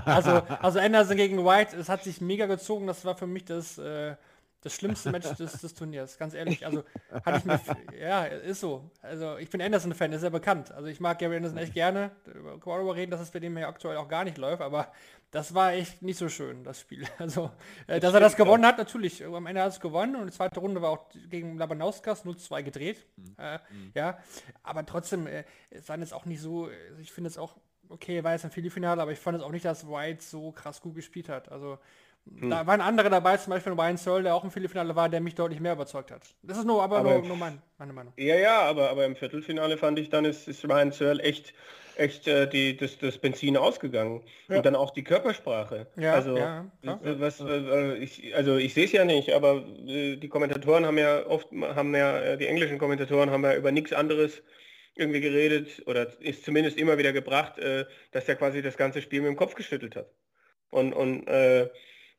also, also Anderson gegen White, es hat sich mega gezogen, das war für mich das, äh, das schlimmste Match des, des, Turniers, ganz ehrlich. Also hatte ich mir, ja, ist so. Also ich bin Anderson-Fan, ist ja bekannt. Also ich mag Gary Anderson echt gerne. Können wir darüber reden, dass es bei dem ja aktuell auch gar nicht läuft, aber das war echt nicht so schön, das Spiel. <laughs> Also, äh, dass er das gewonnen hat, natürlich. Am Ende hat es gewonnen und die zweite Runde war auch gegen Labanauskas 0-2 gedreht. Mhm. Äh, mhm. Ja, aber trotzdem, äh, es waren jetzt auch nicht so, ich finde es auch, okay, war jetzt ein Viertelfinale, aber ich fand es auch nicht, dass White so krass gut gespielt hat. Also hm. Da waren andere dabei, zum Beispiel Ryan Searle, der auch im Viertelfinale war, der mich deutlich mehr überzeugt hat. Das ist nur, aber, aber nur, nur mein, meine Meinung. Ja, ja, aber, aber im Viertelfinale fand ich dann, ist, ist Ryan Searle echt, echt äh, die, das, das Benzin ausgegangen. Ja. Und dann auch die Körpersprache. Ja, also, ja, was, äh, ich, also ich sehe es ja nicht, aber äh, die Kommentatoren haben ja oft, haben ja, äh, die englischen Kommentatoren haben ja über nichts anderes irgendwie geredet oder ist zumindest immer wieder gebracht, äh, dass er quasi das ganze Spiel mit dem Kopf geschüttelt hat. Und, und äh,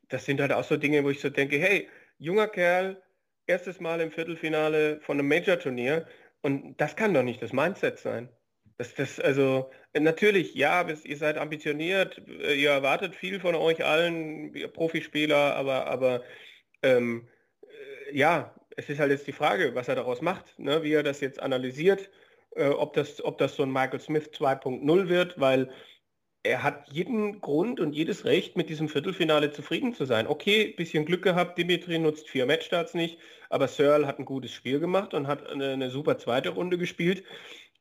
das sind halt auch so Dinge, wo ich so denke, hey, junger Kerl, erstes Mal im Viertelfinale von einem Major-Turnier und das kann doch nicht das Mindset sein. Das, das, also, natürlich, ja, ihr seid ambitioniert, äh, ihr erwartet viel von euch allen, Profispieler, aber, aber ähm, äh, ja, es ist halt jetzt die Frage, was er daraus macht, ne? wie er das jetzt analysiert, äh, ob, das, ob das so ein Michael Smith 2.0 wird, weil er hat jeden Grund und jedes Recht, mit diesem Viertelfinale zufrieden zu sein. Okay, bisschen Glück gehabt, Dimitri nutzt vier Matchstarts nicht, aber Searle hat ein gutes Spiel gemacht und hat eine, eine super zweite Runde gespielt.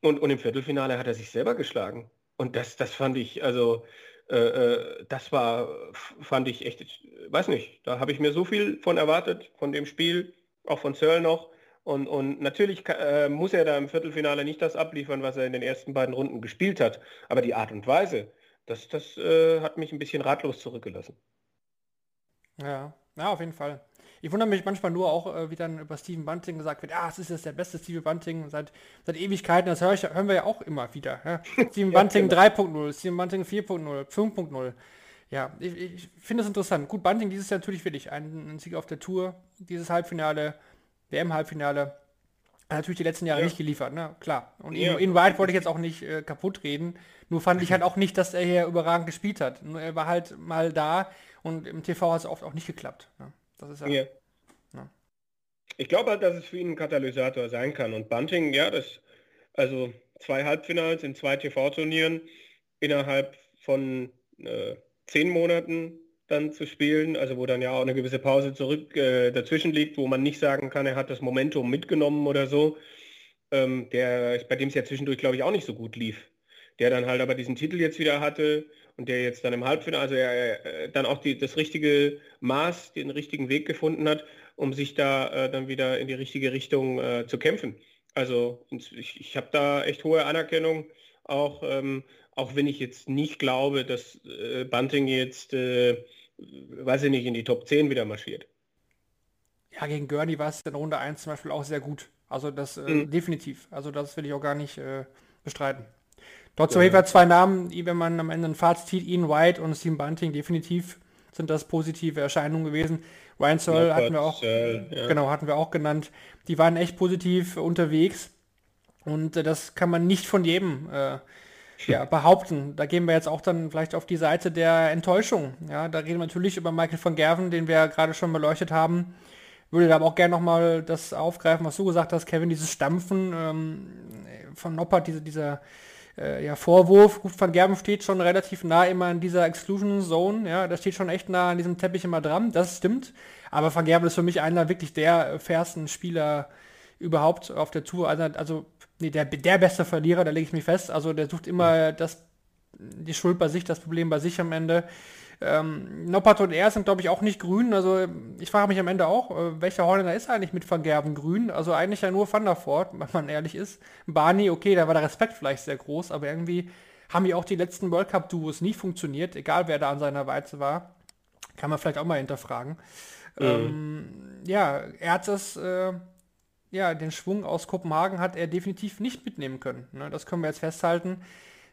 Und, und, im Viertelfinale hat er sich selber geschlagen. Und das, das fand ich, also, äh, äh das war, fand ich echt, weiß nicht, da habe ich mir so viel von erwartet, von dem Spiel, auch von Searle noch. Und, und natürlich äh, muss er da im Viertelfinale nicht das abliefern, was er in den ersten beiden Runden gespielt hat. Aber die Art und Weise, das, das äh, hat mich ein bisschen ratlos zurückgelassen. Ja, ja, auf jeden Fall. Ich wundere mich manchmal nur auch, äh, wie dann über Steven Bunting gesagt wird, ah, es ist jetzt der beste Steven Bunting seit, seit Ewigkeiten. Das ich, hören wir ja auch immer wieder. Ja? <laughs> Steven ja, Bunting genau. 3.0, Steven Bunting 4.0, 5.0. Ja, ich, ich finde es interessant. Gut, Bunting dieses Jahr natürlich wirklich ein, ein Sieg auf der Tour, dieses Halbfinale, WM-Halbfinale. Natürlich die letzten Jahre ja. nicht geliefert, ne? Klar. Und ja. in, in White wollte ich jetzt auch nicht äh, kaputt reden. Nur fand ich halt auch nicht, dass er hier überragend gespielt hat. Nur er war halt mal da und im TV hat es oft auch nicht geklappt. Ne? Das ist ja. ja. ja. Ich glaube halt, dass es für ihn ein Katalysator sein kann. Und Bunting, ja, das, also zwei Halbfinals in zwei TV-Turnieren innerhalb von äh, zehn Monaten dann zu spielen, also wo dann ja auch eine gewisse Pause zurück äh, dazwischen liegt, wo man nicht sagen kann, er hat das Momentum mitgenommen oder so. Ähm, der, bei dem es ja zwischendurch, glaube ich, auch nicht so gut lief. Der dann halt aber diesen Titel jetzt wieder hatte und der jetzt dann im Halbfinale, also er, er dann auch die, das richtige Maß, den richtigen Weg gefunden hat, um sich da äh, dann wieder in die richtige Richtung äh, zu kämpfen. Also ich, ich habe da echt hohe Anerkennung, auch, ähm, auch wenn ich jetzt nicht glaube, dass äh, Bunting jetzt äh, weiß ich nicht, in die Top 10 wieder marschiert. Ja, gegen Gurney war es in Runde 1 zum Beispiel auch sehr gut. Also das äh, mhm. definitiv. Also das will ich auch gar nicht äh, bestreiten. Trotzdem ja. Fall zwei Namen, wenn man am Ende ein Fazit zieht, Ian White und Steve Bunting, definitiv sind das positive Erscheinungen gewesen. Ryan Searle hatten wir auch, Searle, ja. genau, hatten wir auch genannt. Die waren echt positiv unterwegs und äh, das kann man nicht von jedem äh, ja, <laughs> behaupten. Da gehen wir jetzt auch dann vielleicht auf die Seite der Enttäuschung. Ja, da reden wir natürlich über Michael van Gerven, den wir gerade schon beleuchtet haben. Würde da aber auch gerne nochmal das aufgreifen, was du gesagt hast, Kevin, dieses Stampfen ähm, von Noppert, diese, dieser äh, ja, Vorwurf. Gut, Van Gerven steht schon relativ nah immer in dieser Exclusion Zone. Ja, da steht schon echt nah an diesem Teppich immer dran. Das stimmt. Aber Van Gerven ist für mich einer wirklich der fairsten Spieler überhaupt auf der Tour. Also, also nee, der, der beste Verlierer, da lege ich mich fest. Also der sucht immer das, die Schuld bei sich, das Problem bei sich am Ende. Ähm, Noppert und er sind, glaube ich, auch nicht grün. Also ich frage mich am Ende auch, äh, welcher Holländer ist eigentlich mit Van Gerven grün? Also eigentlich ja nur Van der Voort, wenn man ehrlich ist. Barney, okay, da war der Respekt vielleicht sehr groß, aber irgendwie haben ja auch die letzten World Cup-Duos nie funktioniert, egal wer da an seiner Weize war. Kann man vielleicht auch mal hinterfragen. Mhm. Ähm, ja, er hat das äh, ja, den Schwung aus Kopenhagen hat er definitiv nicht mitnehmen können. Ne? Das können wir jetzt festhalten.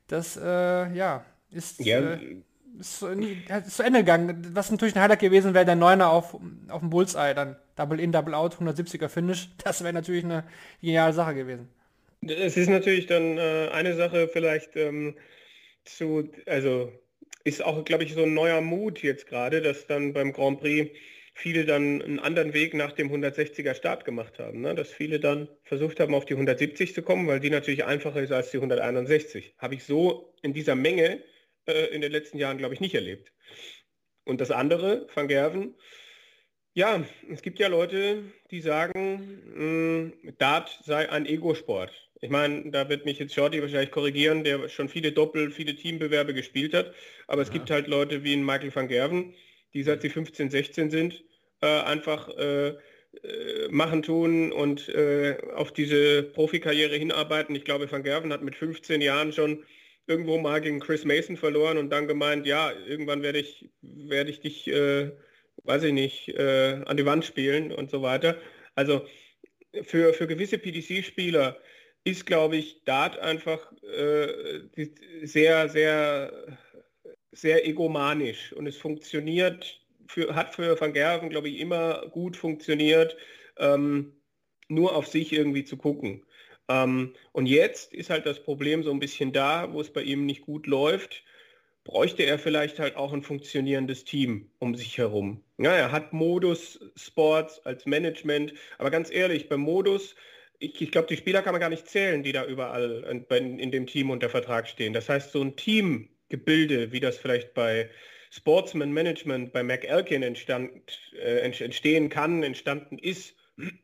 Das, äh, ja, ist, ja. Äh, ist, zu Ende gegangen. Was natürlich ein Highlight gewesen wäre, der Neuner auf, auf dem Bullseye, dann Double In, Double Out, 170er Finish. Das wäre natürlich eine geniale Sache gewesen. Es ist natürlich dann äh, eine Sache vielleicht ähm, zu, also ist auch, glaube ich, so ein neuer Mut jetzt gerade, dass dann beim Grand Prix viele dann einen anderen Weg nach dem 160er Start gemacht haben. Ne? Dass viele dann versucht haben, auf die 170 zu kommen, weil die natürlich einfacher ist als die 161. Habe ich so in dieser Menge äh, in den letzten Jahren, glaube ich, nicht erlebt. Und das andere, Van Gerven, ja, es gibt ja Leute, die sagen, mh, Dart sei ein Ego-Sport. Ich meine, da wird mich jetzt Shorty wahrscheinlich korrigieren, der schon viele Doppel, viele Teambewerbe gespielt hat. Aber es ja. gibt halt Leute wie Michael van Gerven, die seit sie 15, 16 sind, äh, einfach äh, äh, machen, tun und äh, auf diese Profikarriere hinarbeiten. Ich glaube, Van Gerven hat mit 15 Jahren schon irgendwo mal gegen Chris Mason verloren und dann gemeint, ja, irgendwann werde ich, werde ich dich, äh, weiß ich nicht, äh, an die Wand spielen und so weiter. Also für, für gewisse PDC-Spieler ist, glaube ich, Dart einfach sehr, sehr sehr egomanisch und es funktioniert, für, hat für Van Gerven, glaube ich, immer gut funktioniert, ähm, nur auf sich irgendwie zu gucken. Ähm, und jetzt ist halt das Problem so ein bisschen da, wo es bei ihm nicht gut läuft, bräuchte er vielleicht halt auch ein funktionierendes Team um sich herum. Ja, er hat Modus Sports als Management, aber ganz ehrlich, beim Modus, ich, ich glaube, die Spieler kann man gar nicht zählen, die da überall in, in dem Team unter Vertrag stehen. Das heißt, so ein Teamgebilde, wie das vielleicht bei Sportsman Management bei McElkin entstand, äh, entstehen kann, entstanden ist, <clears throat>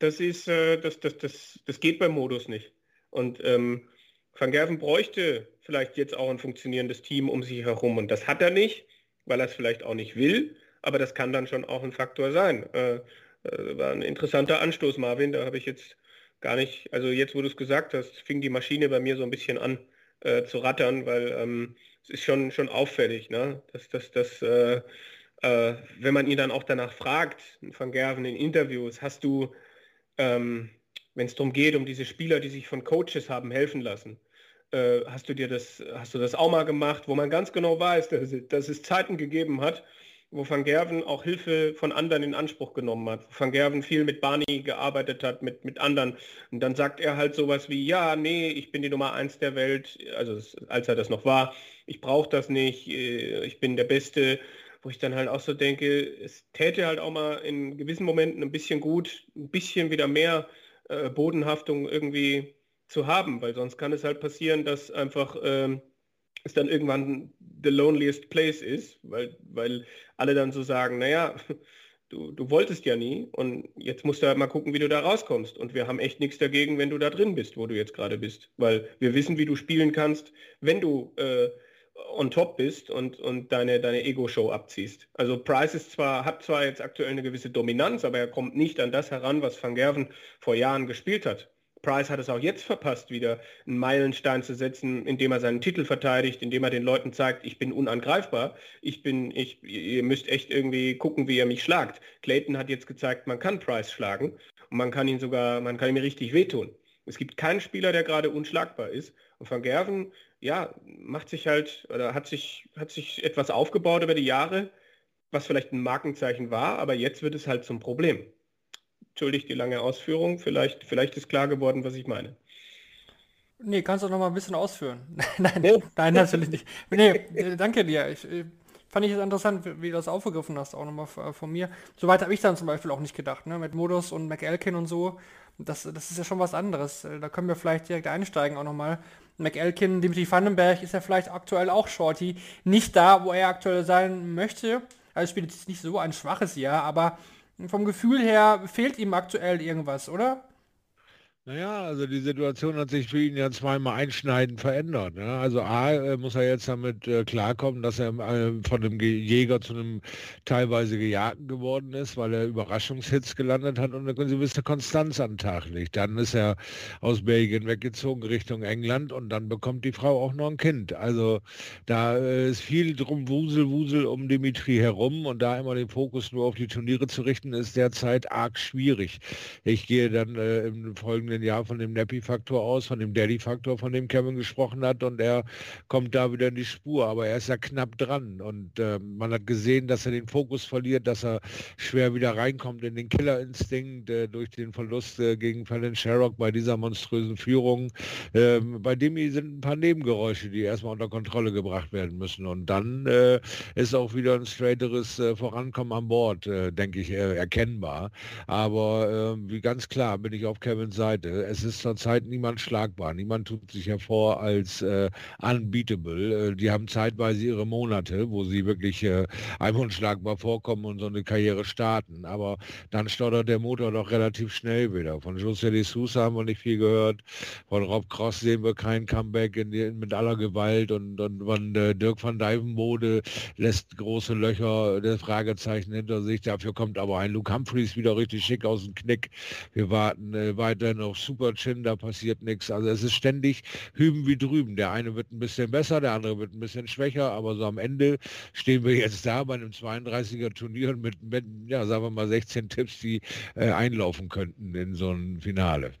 das ist, äh, das, das, das, das geht beim Modus nicht. Und ähm, Van Gerven bräuchte vielleicht jetzt auch ein funktionierendes Team um sich herum. Und das hat er nicht, weil er es vielleicht auch nicht will. Aber das kann dann schon auch ein Faktor sein. Äh, äh, war ein interessanter Anstoß, Marvin. Da habe ich jetzt gar nicht, also jetzt, wo du es gesagt hast, fing die Maschine bei mir so ein bisschen an äh, zu rattern, weil ähm, es ist schon, schon auffällig, ne? dass, dass, dass äh, äh, wenn man ihn dann auch danach fragt, Van Gerven in Interviews, hast du, ähm, wenn es darum geht, um diese Spieler, die sich von Coaches haben helfen lassen, äh, hast du dir das, hast du das auch mal gemacht, wo man ganz genau weiß, dass, dass es Zeiten gegeben hat, wo Van Gerven auch Hilfe von anderen in Anspruch genommen hat, wo Van Gerven viel mit Barney gearbeitet hat, mit, mit anderen. Und dann sagt er halt sowas wie, ja, nee, ich bin die Nummer eins der Welt, also als er das noch war, ich brauche das nicht, äh, ich bin der Beste, wo ich dann halt auch so denke, es täte halt auch mal in gewissen Momenten ein bisschen gut, ein bisschen wieder mehr äh, Bodenhaftung irgendwie zu haben, weil sonst kann es halt passieren, dass einfach ähm, es dann irgendwann the loneliest place ist, weil, weil alle dann so sagen, naja, <laughs> du, du wolltest ja nie und jetzt musst du halt mal gucken, wie du da rauskommst. Und wir haben echt nichts dagegen, wenn du da drin bist, wo du jetzt gerade bist, weil wir wissen, wie du spielen kannst, wenn du äh, on top bist und, und deine, deine Ego-Show abziehst. Also Price ist zwar, hat zwar jetzt aktuell eine gewisse Dominanz, aber er kommt nicht an das heran, was Van Gerven vor Jahren gespielt hat. Price hat es auch jetzt verpasst, wieder einen Meilenstein zu setzen, indem er seinen Titel verteidigt, indem er den Leuten zeigt, ich bin unangreifbar, ich bin, ich, ihr müsst echt irgendwie gucken, wie ihr mich schlagt. Clayton hat jetzt gezeigt, man kann Price schlagen und man kann ihn sogar, man kann ihm richtig wehtun. Es gibt keinen Spieler, der gerade unschlagbar ist. Und Van Gerven, ja, macht sich halt, oder hat sich, hat sich etwas aufgebaut über die Jahre, was vielleicht ein Markenzeichen war, aber jetzt wird es halt zum Problem. Entschuldigt die lange Ausführung. Vielleicht, vielleicht ist klar geworden, was ich meine. Nee, kannst du noch mal ein bisschen ausführen. <laughs> nein, ja. nein, natürlich nicht. Nee, äh, danke dir. Ich, äh, fand ich es interessant, wie du das aufgegriffen hast, auch nochmal von mir. Soweit habe ich dann zum Beispiel auch nicht gedacht, ne? Mit Modus und McElkin und so. Das, das ist ja schon was anderes. Äh, da können wir vielleicht direkt einsteigen auch nochmal. McElkin, Dimitri Vandenberg ist ja vielleicht aktuell auch Shorty. Nicht da, wo er aktuell sein möchte. Also spielt jetzt nicht so ein schwaches Jahr, aber vom Gefühl her fehlt ihm aktuell irgendwas, oder? Naja, also die Situation hat sich für ihn ja zweimal einschneidend verändert. Ne? Also A, äh, muss er jetzt damit äh, klarkommen, dass er äh, von einem Jäger zu einem teilweise Gejagten geworden ist, weil er Überraschungshits gelandet hat und eine gewisse Konstanz an Tag legt. Dann ist er aus Belgien weggezogen Richtung England und dann bekommt die Frau auch noch ein Kind. Also da äh, ist viel drum Wusel, Wusel um Dimitri herum und da immer den Fokus nur auf die Turniere zu richten, ist derzeit arg schwierig. Ich gehe dann äh, im folgenden vergangenen Jahr von dem Nappy-Faktor aus, von dem Daddy-Faktor, von dem Kevin gesprochen hat und er kommt da wieder in die Spur, aber er ist ja knapp dran und äh, man hat gesehen, dass er den Fokus verliert, dass er schwer wieder reinkommt in den Killerinstinkt äh, durch den Verlust äh, gegen Fallon Sherrock bei dieser monströsen Führung. Ähm, bei dem sind ein paar Nebengeräusche, die erstmal unter Kontrolle gebracht werden müssen und dann äh, ist auch wieder ein straighteres äh, Vorankommen an Bord, äh, denke ich, erkennbar. Aber wie ganz klar bin ich auf Kevins Seite. Seite. Es ist zurzeit niemand schlagbar. Niemand tut sich hervor als äh, unbeatable. Äh, die haben zeitweise ihre Monate, wo sie wirklich äh, einem unschlagbar vorkommen und so eine Karriere starten. Aber dann stottert der Motor doch relativ schnell wieder. Von José de Sousa haben wir nicht viel gehört. Von Rob Cross sehen wir kein Comeback in die, mit aller Gewalt. Und, und von äh, Dirk van Dijvenbode lässt große Löcher, der Fragezeichen hinter sich. Dafür kommt aber ein Luke Humphreys wieder richtig schick aus dem Knick. Wir warten äh, weiterhin Chin, da passiert nichts. Also es ist ständig hüben wie drüben. Der eine wird ein bisschen besser, der andere wird ein bisschen schwächer, aber so am Ende stehen wir jetzt da bei einem 32er Turnier mit, mit ja, sagen wir mal 16 Tipps, die äh, einlaufen könnten in so ein Finale.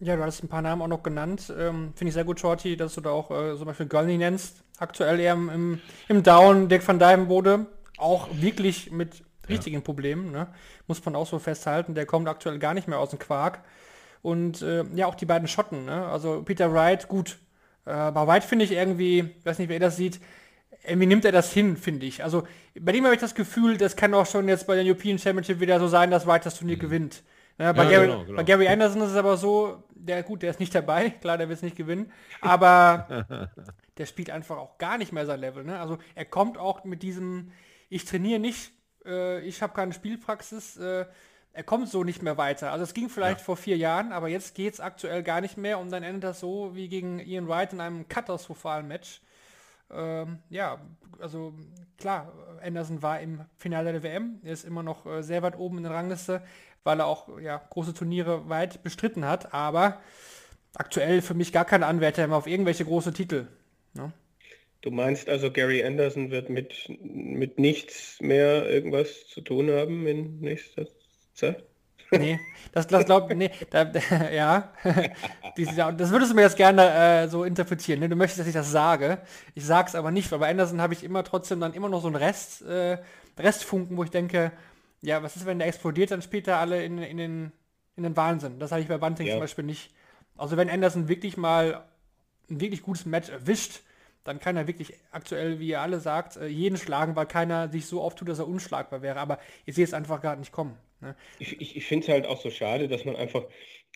Ja, du hast ein paar Namen auch noch genannt. Ähm, Finde ich sehr gut, Shorty, dass du da auch äh, zum Beispiel Gurney nennst. Aktuell eher im, im Down. Dirk van Dijvenbode auch wirklich mit richtigen ja. Problemen, ne? muss man auch so festhalten. Der kommt aktuell gar nicht mehr aus dem Quark. Und äh, ja, auch die beiden Schotten, ne? Also Peter Wright, gut. Äh, aber Wright finde ich irgendwie, weiß nicht, wer das sieht, irgendwie nimmt er das hin, finde ich. Also bei dem habe ich das Gefühl, das kann auch schon jetzt bei der European Championship wieder so sein, dass Wright das Turnier mhm. gewinnt. Ja, bei, ja, Gary, genau, genau. bei, Gary, Anderson ist es aber so, der gut, der ist nicht dabei, <laughs> klar, der wird es nicht gewinnen, aber <laughs> der spielt einfach auch gar nicht mehr sein Level. Ne? Also er kommt auch mit diesem, ich trainiere nicht, äh, ich habe keine Spielpraxis, äh, er kommt so nicht mehr weiter. Also es ging vielleicht ja. vor vier Jahren, aber jetzt geht es aktuell gar nicht mehr und dann endet das so wie gegen Ian Wright in einem katastrophalen Match. Ähm, ja, also klar, Anderson war im Finale der WM, er ist immer noch äh, sehr weit oben in der Rangliste, weil er auch ja, große Turniere weit bestritten hat, aber aktuell für mich gar kein Anwärter mehr auf irgendwelche große Titel. Ne? Du meinst also, Gary Anderson wird mit, mit nichts mehr irgendwas zu tun haben in nächster Zeit? Nee, das, das glaubt, nee, da, <laughs> ja, <laughs> das würdest du mir jetzt gerne äh, so interpretieren. Ne? Du möchtest, dass ich das sage. Ich sag's aber nicht, weil bei Anderson habe ich immer trotzdem dann immer noch so einen Rest, äh, Restfunken, wo ich denke, ja, was ist, wenn der explodiert, dann spielt er alle in, in, den, in den Wahnsinn. Das hatte ich bei Bunting ja. zum Beispiel nicht. Also wenn Anderson wirklich mal ein wirklich gutes Match erwischt, dann kann er wirklich aktuell, wie ihr alle sagt, äh, jeden schlagen, weil keiner sich so auftut, dass er unschlagbar wäre. Aber ich sehe es einfach gerade nicht kommen. Ne? Ich, ich, ich finde es halt auch so schade, dass man einfach,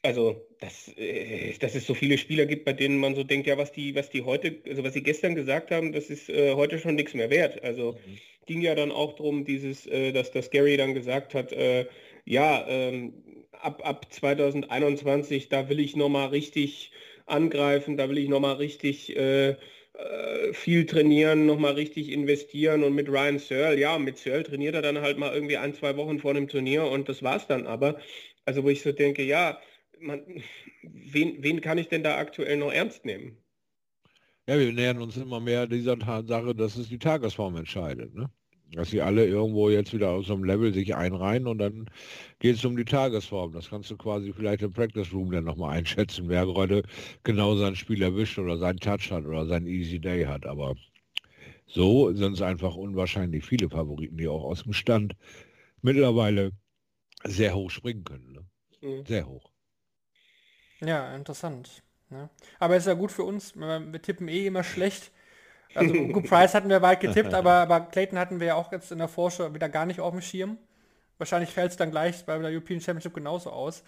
also dass, äh, dass es so viele Spieler gibt, bei denen man so denkt, ja, was die, was die heute, also was sie gestern gesagt haben, das ist äh, heute schon nichts mehr wert. Also mhm. ging ja dann auch darum, dieses, äh, dass, dass Gary dann gesagt hat, äh, ja, ähm, ab, ab 2021, da will ich nochmal richtig angreifen, da will ich nochmal richtig äh, viel trainieren, nochmal richtig investieren und mit Ryan Searle, ja, mit Searle trainiert er dann halt mal irgendwie ein, zwei Wochen vor dem Turnier und das war's dann aber. Also wo ich so denke, ja, man, <laughs> wen, wen kann ich denn da aktuell noch ernst nehmen? Ja, wir nähern uns immer mehr dieser Tatsache, dass es die Tagesform entscheidet. Ne? Dass sie alle irgendwo jetzt wieder aus so einem Level sich einreihen und dann geht es um die Tagesform. Das kannst du quasi vielleicht im Practice Room dann nochmal <laughs> einschätzen, wer gerade genau sein Spiel erwischt oder seinen Touch hat oder seinen Easy Day hat. Aber so sind es einfach unwahrscheinlich viele Favoriten, die auch aus dem Stand mittlerweile sehr hoch springen können. Ne? Mhm. Sehr hoch. Ja, interessant. Ne? Aber ist ja gut für uns, wir tippen eh immer schlecht. Also Good <laughs> Price hatten wir weit getippt, aber, aber Clayton hatten wir ja auch jetzt in der Vorschau wieder gar nicht auf dem Schirm. Wahrscheinlich fällt es dann gleich bei der European Championship genauso aus.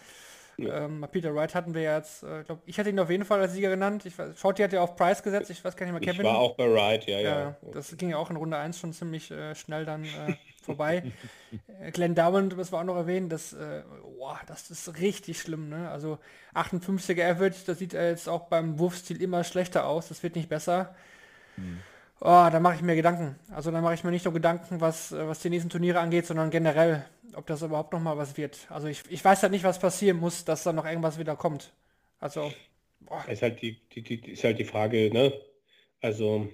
Ja. Ähm, Peter Wright hatten wir jetzt, äh, glaub, ich hatte ihn auf jeden Fall als Sieger genannt. Ich Shorty hat ja auf Price gesetzt, ich weiß gar nicht mehr, Kevin. Ich war auch bei Wright, ja, ja. ja das ging ja auch in Runde 1 schon ziemlich äh, schnell dann äh, vorbei. <laughs> Äh, Glenn Dowland, das war auch noch erwähnt, das, äh, oh, das ist richtig schlimm, ne? Also 58er Average, das sieht jetzt auch beim Wurfstil immer schlechter aus, das wird nicht besser. Oh, da mache ich mir Gedanken. Also da mache ich mir nicht nur Gedanken, was, äh, was die nächsten Turniere angeht, sondern generell, ob das überhaupt noch mal was wird. Also ich, ich weiß halt nicht, was passieren muss, dass da noch irgendwas wieder kommt. Also boah. ist halt die, die, die ist halt die Frage, ne? Also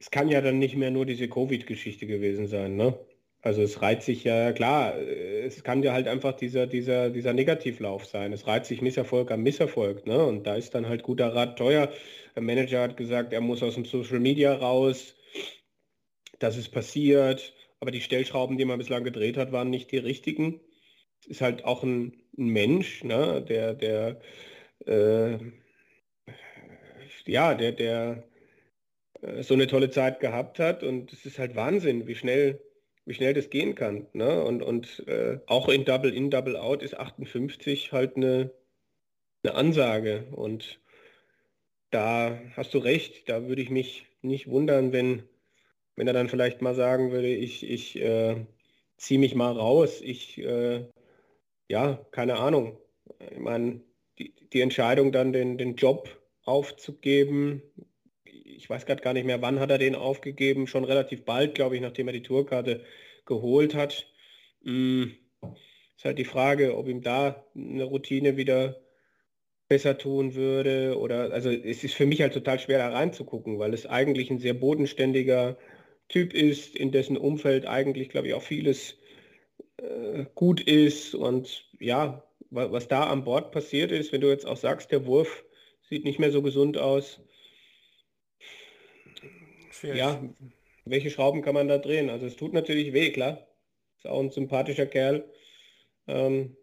es kann ja dann nicht mehr nur diese Covid-Geschichte gewesen sein, ne? Also es reiht sich ja, klar, es kann ja halt einfach dieser, dieser, dieser Negativlauf sein. Es reiht sich Misserfolg am Misserfolg. Ne? Und da ist dann halt guter Rat teuer. Der Manager hat gesagt, er muss aus dem Social Media raus. Das ist passiert. Aber die Stellschrauben, die man bislang gedreht hat, waren nicht die richtigen. Es ist halt auch ein, ein Mensch, ne? der, der, äh, ja, der, der äh, so eine tolle Zeit gehabt hat. Und es ist halt Wahnsinn, wie schnell wie schnell das gehen kann. Ne? Und, und äh, auch in Double In, Double Out ist 58 halt eine, eine Ansage. Und da hast du recht, da würde ich mich nicht wundern, wenn, wenn er dann vielleicht mal sagen würde, ich, ich äh, ziehe mich mal raus. Ich, äh, ja, keine Ahnung. Ich meine, die, die Entscheidung dann den, den Job aufzugeben, ich weiß gerade gar nicht mehr, wann hat er den aufgegeben, schon relativ bald, glaube ich, nachdem er die Tourkarte geholt hat. Hm, ist halt die Frage, ob ihm da eine Routine wieder besser tun würde oder also es ist für mich halt total schwer da reinzugucken, weil es eigentlich ein sehr bodenständiger Typ ist, in dessen Umfeld eigentlich, glaube ich, auch vieles äh, gut ist und ja, was da an Bord passiert ist, wenn du jetzt auch sagst, der Wurf sieht nicht mehr so gesund aus, Schwierig. Ja, welche Schrauben kann man da drehen? Also es tut natürlich weh, klar. Ist auch ein sympathischer Kerl. Ähm,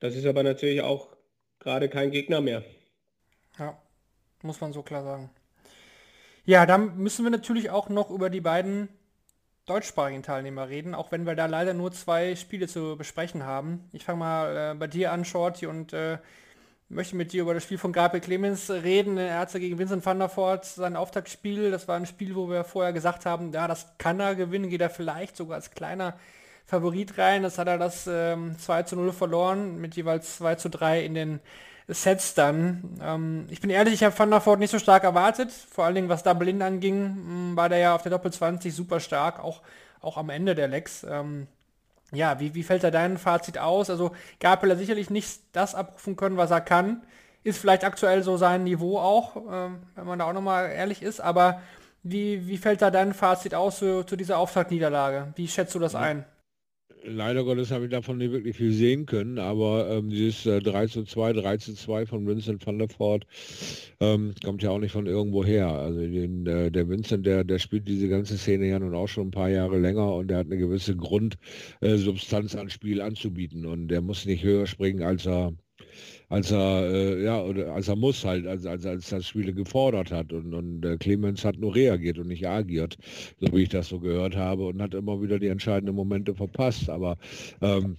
Das ist aber natürlich auch gerade kein Gegner mehr. Ja, muss man so klar sagen. Ja, dann müssen wir natürlich auch noch über die beiden deutschsprachigen Teilnehmer reden, auch wenn wir da leider nur zwei Spiele zu besprechen haben. Ich fange mal äh, bei dir an, Shorty, und äh, möchte mit dir über das Spiel von Gabriel Clemens reden. Er hatte gegen Vincent van der Voort sein Auftaktspiel. Das war ein Spiel, wo wir vorher gesagt haben, ja, das kann er gewinnen, geht er vielleicht sogar als kleiner Favorit rein. Das hat er das ähm, 2 zu 0 verloren, mit jeweils 2 zu 3 in den Sets dann. Ähm, ich bin ehrlich, ich habe Van der Voort nicht so stark erwartet. Vor allen Dingen, was Dublin anging, mh, war der ja auf der Doppel 20 super stark, auch, auch am Ende der Lecks. Ähm, ja, wie, wie fällt da dein Fazit aus? Also Gabriel hat sicherlich nicht das abrufen können, was er kann. Ist vielleicht aktuell so sein Niveau auch, ähm, wenn man da auch nochmal ehrlich ist. Aber wie, wie fällt da dein Fazit aus zu, zu dieser Auftaktniederlage? Wie schätzt du das ein? Leider Gottes habe ich davon nicht wirklich viel sehen können, aber ähm, dieses äh, 3 zu 2, 3 zu 2 von Vincent van der Voort ähm, kommt ja auch nicht von irgendwo her. Also den, äh, der Vincent, der, der spielt diese ganze Szene ja nun auch schon ein paar Jahre länger und der hat eine gewisse Grundsubstanz äh, an Spiel anzubieten und der muss nicht höher springen, als er als er, äh, ja, oder als er muss halt, als, als, als das Spiele gefordert hat. Und, und äh, Clemens hat nur reagiert und nicht agiert, so wie ich das so gehört habe, und hat immer wieder die entscheidenden Momente verpasst. Aber ähm,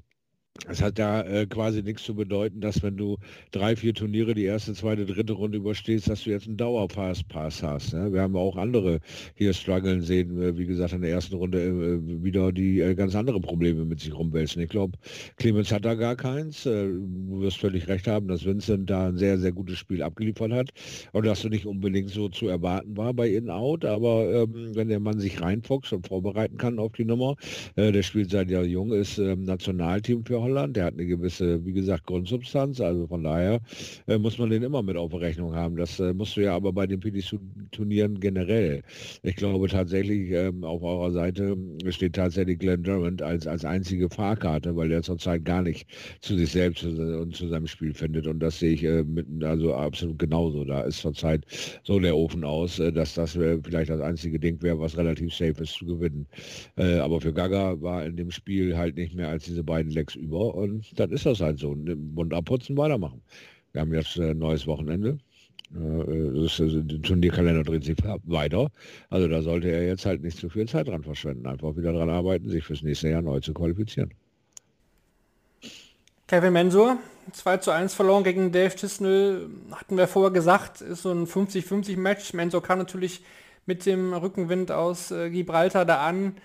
es hat ja äh, quasi nichts zu bedeuten, dass wenn du drei, vier Turniere die erste, zweite, dritte Runde überstehst, dass du jetzt einen Dauerpass hast. Ne? Wir haben auch andere hier strugglen sehen, äh, wie gesagt, in der ersten Runde äh, wieder die äh, ganz andere Probleme mit sich rumwälzen. Ich glaube, Clemens hat da gar keins. Äh, du wirst völlig recht haben, dass Vincent da ein sehr, sehr gutes Spiel abgeliefert hat und dass du nicht unbedingt so zu erwarten war bei In-Out, aber ähm, wenn der Mann sich reinfuchst und vorbereiten kann auf die Nummer, äh, der spielt seit Jahr jung, ist ähm, Nationalteam für Holland. Der hat eine gewisse, wie gesagt, Grundsubstanz. Also von daher äh, muss man den immer mit auf Rechnung haben. Das äh, musst du ja aber bei den PDC-Turnieren generell. Ich glaube tatsächlich, ähm, auf eurer Seite steht tatsächlich Glenn Durant als, als einzige Fahrkarte, weil der zurzeit gar nicht zu sich selbst und zu seinem Spiel findet. Und das sehe ich äh, mit, also absolut genauso. Da ist zurzeit so der Ofen aus, äh, dass das äh, vielleicht das einzige Ding wäre, was relativ safe ist zu gewinnen. Äh, aber für Gaga war in dem Spiel halt nicht mehr als diese beiden Lecks über über und dann ist das halt so. Mund abputzen, weitermachen. Wir haben jetzt ein neues Wochenende. Äh, ist, also, der Turnierkalender dreht sich weiter. Also da sollte er jetzt halt nicht zu viel Zeit dran verschwenden. Einfach wieder dran arbeiten, sich fürs nächste Jahr neu zu qualifizieren. Kevin Mensur, 2 zu 1 verloren gegen Dave Chisnell, hatten wir vorher gesagt, ist so ein 50-50 Match. Mensur kann natürlich mit dem Rückenwind aus äh, Gibraltar da an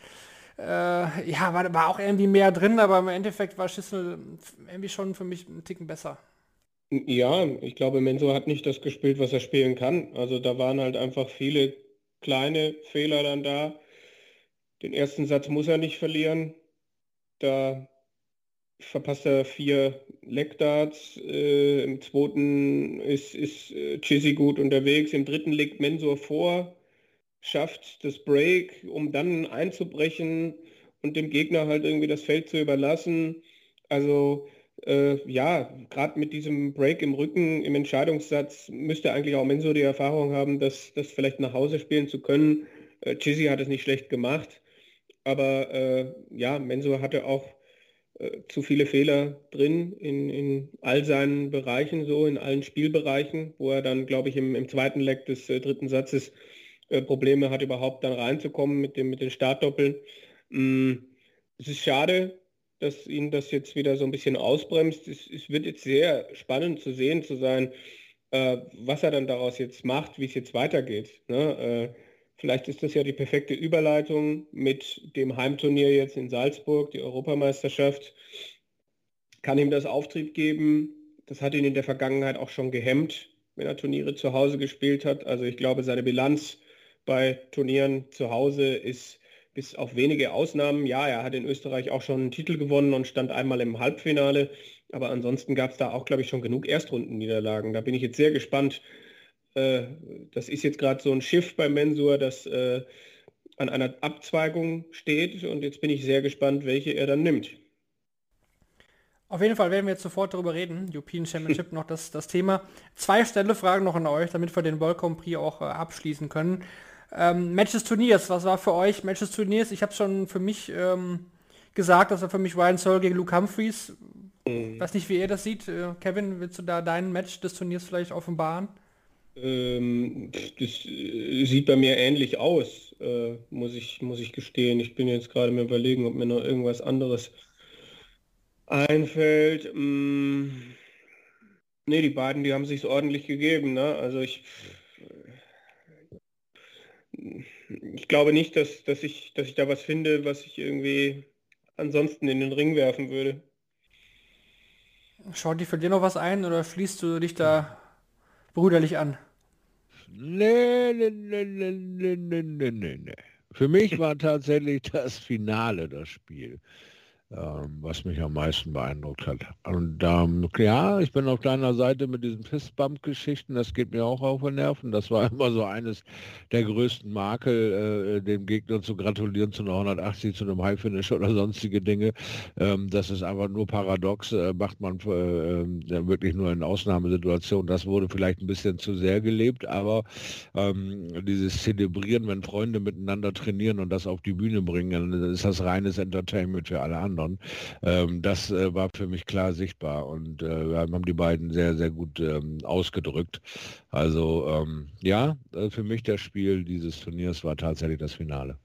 äh, ja, war, war auch irgendwie mehr drin, aber im Endeffekt war Schüssel irgendwie schon für mich einen Ticken besser. Ja, ich glaube, Menso hat nicht das gespielt, was er spielen kann. Also da waren halt einfach viele kleine Fehler dann da. Den ersten Satz muss er nicht verlieren. Da verpasst er vier Leckdarts. Äh, Im zweiten ist, ist äh, Chizzy gut unterwegs. Im dritten legt Mensur vor schafft das Break, um dann einzubrechen und dem Gegner halt irgendwie das Feld zu überlassen. Also äh, ja, gerade mit diesem Break im Rücken im Entscheidungssatz müsste eigentlich auch Menso die Erfahrung haben, das, das vielleicht nach Hause spielen zu können. Äh, Chizzy hat es nicht schlecht gemacht, aber äh, ja, Menso hatte auch äh, zu viele Fehler drin in, in all seinen Bereichen, so in allen Spielbereichen, wo er dann, glaube ich, im, im zweiten Leck des äh, dritten Satzes äh, Probleme hat, überhaupt dann reinzukommen mit, dem, mit den Startdoppeln. Mm, es ist schade, dass ihn das jetzt wieder so ein bisschen ausbremst. Es, es wird jetzt sehr spannend zu sehen zu sein, äh, was er dann daraus jetzt macht, wie es jetzt weitergeht. Ne? Äh, vielleicht ist das ja die perfekte Überleitung mit dem Heimturnier jetzt in Salzburg, die Europameisterschaft. Kann ihm das Auftrieb geben? Das hat ihn in der Vergangenheit auch schon gehemmt, wenn er Turniere zu Hause gespielt hat. Also ich glaube, seine Bilanz bei Turnieren zu Hause ist bis auf wenige Ausnahmen, ja, er hat in Österreich auch schon einen Titel gewonnen und stand einmal im Halbfinale, aber ansonsten gab es da auch, glaube ich, schon genug Erstrundenniederlagen. Da bin ich jetzt sehr gespannt. Äh, das ist jetzt gerade so ein Schiff bei Mensur, das äh, an einer Abzweigung steht und jetzt bin ich sehr gespannt, welche er dann nimmt. Auf jeden Fall werden wir jetzt sofort darüber reden. European Championship <laughs> noch das, das Thema. Zwei Stelle Fragen noch an euch, damit wir den World Grand Prix auch äh, abschließen können. Ähm, Match des Turniers, was war für euch Match des Turniers? Ich habe schon für mich ähm, gesagt, das war für mich Ryan Searle gegen Luke Humphreys. Mhm. Weiß nicht, wie ihr das sieht. Äh, Kevin, willst du da dein Match des Turniers vielleicht offenbaren? Ähm, das äh, sieht bei mir ähnlich aus, äh, muss, ich, muss ich gestehen. Ich bin jetzt gerade mir überlegen, ob mir noch irgendwas anderes einfällt. Hm, ne, die beiden, die haben sich ordentlich gegeben. Ne? Also ich, ich glaube nicht, dass, dass, ich, dass ich da was finde, was ich irgendwie ansonsten in den Ring werfen würde. Schaut die für dir noch was ein oder schließt du dich da brüderlich an? Nee, nee, nee, nee, nee, nee, nee, nee. Für mich war tatsächlich das Finale das Spiel. Ähm, was mich am meisten beeindruckt hat. Und ähm, ja, ich bin auf deiner Seite mit diesen Fistbump-Geschichten, das geht mir auch auf den Nerven. Das war <laughs> immer so eines der größten Makel, äh, dem Gegner zu gratulieren zu einer 180, zu einem High-Finish oder sonstige Dinge. Ähm, das ist einfach nur paradox, äh, macht man äh, äh, wirklich nur in Ausnahmesituationen. Das wurde vielleicht ein bisschen zu sehr gelebt, aber ähm, dieses Zelebrieren, wenn Freunde miteinander trainieren und das auf die Bühne bringen, dann ist das reines Entertainment für alle anderen. London. Ähm, das äh, war für mich klar sichtbar und äh, haben die beiden sehr, sehr gut ähm, ausgedrückt. Also ähm, ja, äh, für mich das Spiel dieses Turniers war tatsächlich das Finale.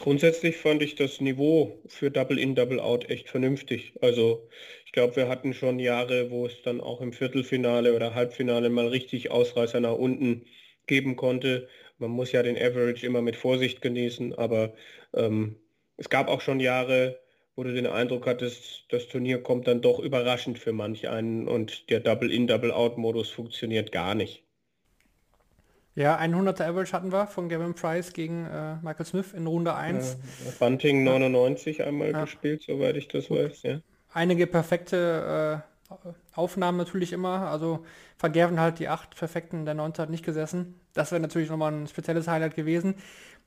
Grundsätzlich fand ich das Niveau für Double In, Double Out echt vernünftig. Also ich glaube, wir hatten schon Jahre, wo es dann auch im Viertelfinale oder Halbfinale mal richtig Ausreißer nach unten geben konnte. Man muss ja den Average immer mit Vorsicht genießen, aber ähm, es gab auch schon Jahre, wo du den Eindruck hattest, das Turnier kommt dann doch überraschend für manch einen und der Double-In, Double-Out-Modus funktioniert gar nicht. Ja, 100er Average hatten wir von Gavin Price gegen äh, Michael Smith in Runde 1. Ja, Bunting 99 ja. einmal ja. gespielt, soweit ich das weiß. Ja. Einige perfekte äh, Aufnahmen natürlich immer. Also vergärfen halt die acht perfekten, der 9. hat nicht gesessen. Das wäre natürlich nochmal ein spezielles Highlight gewesen.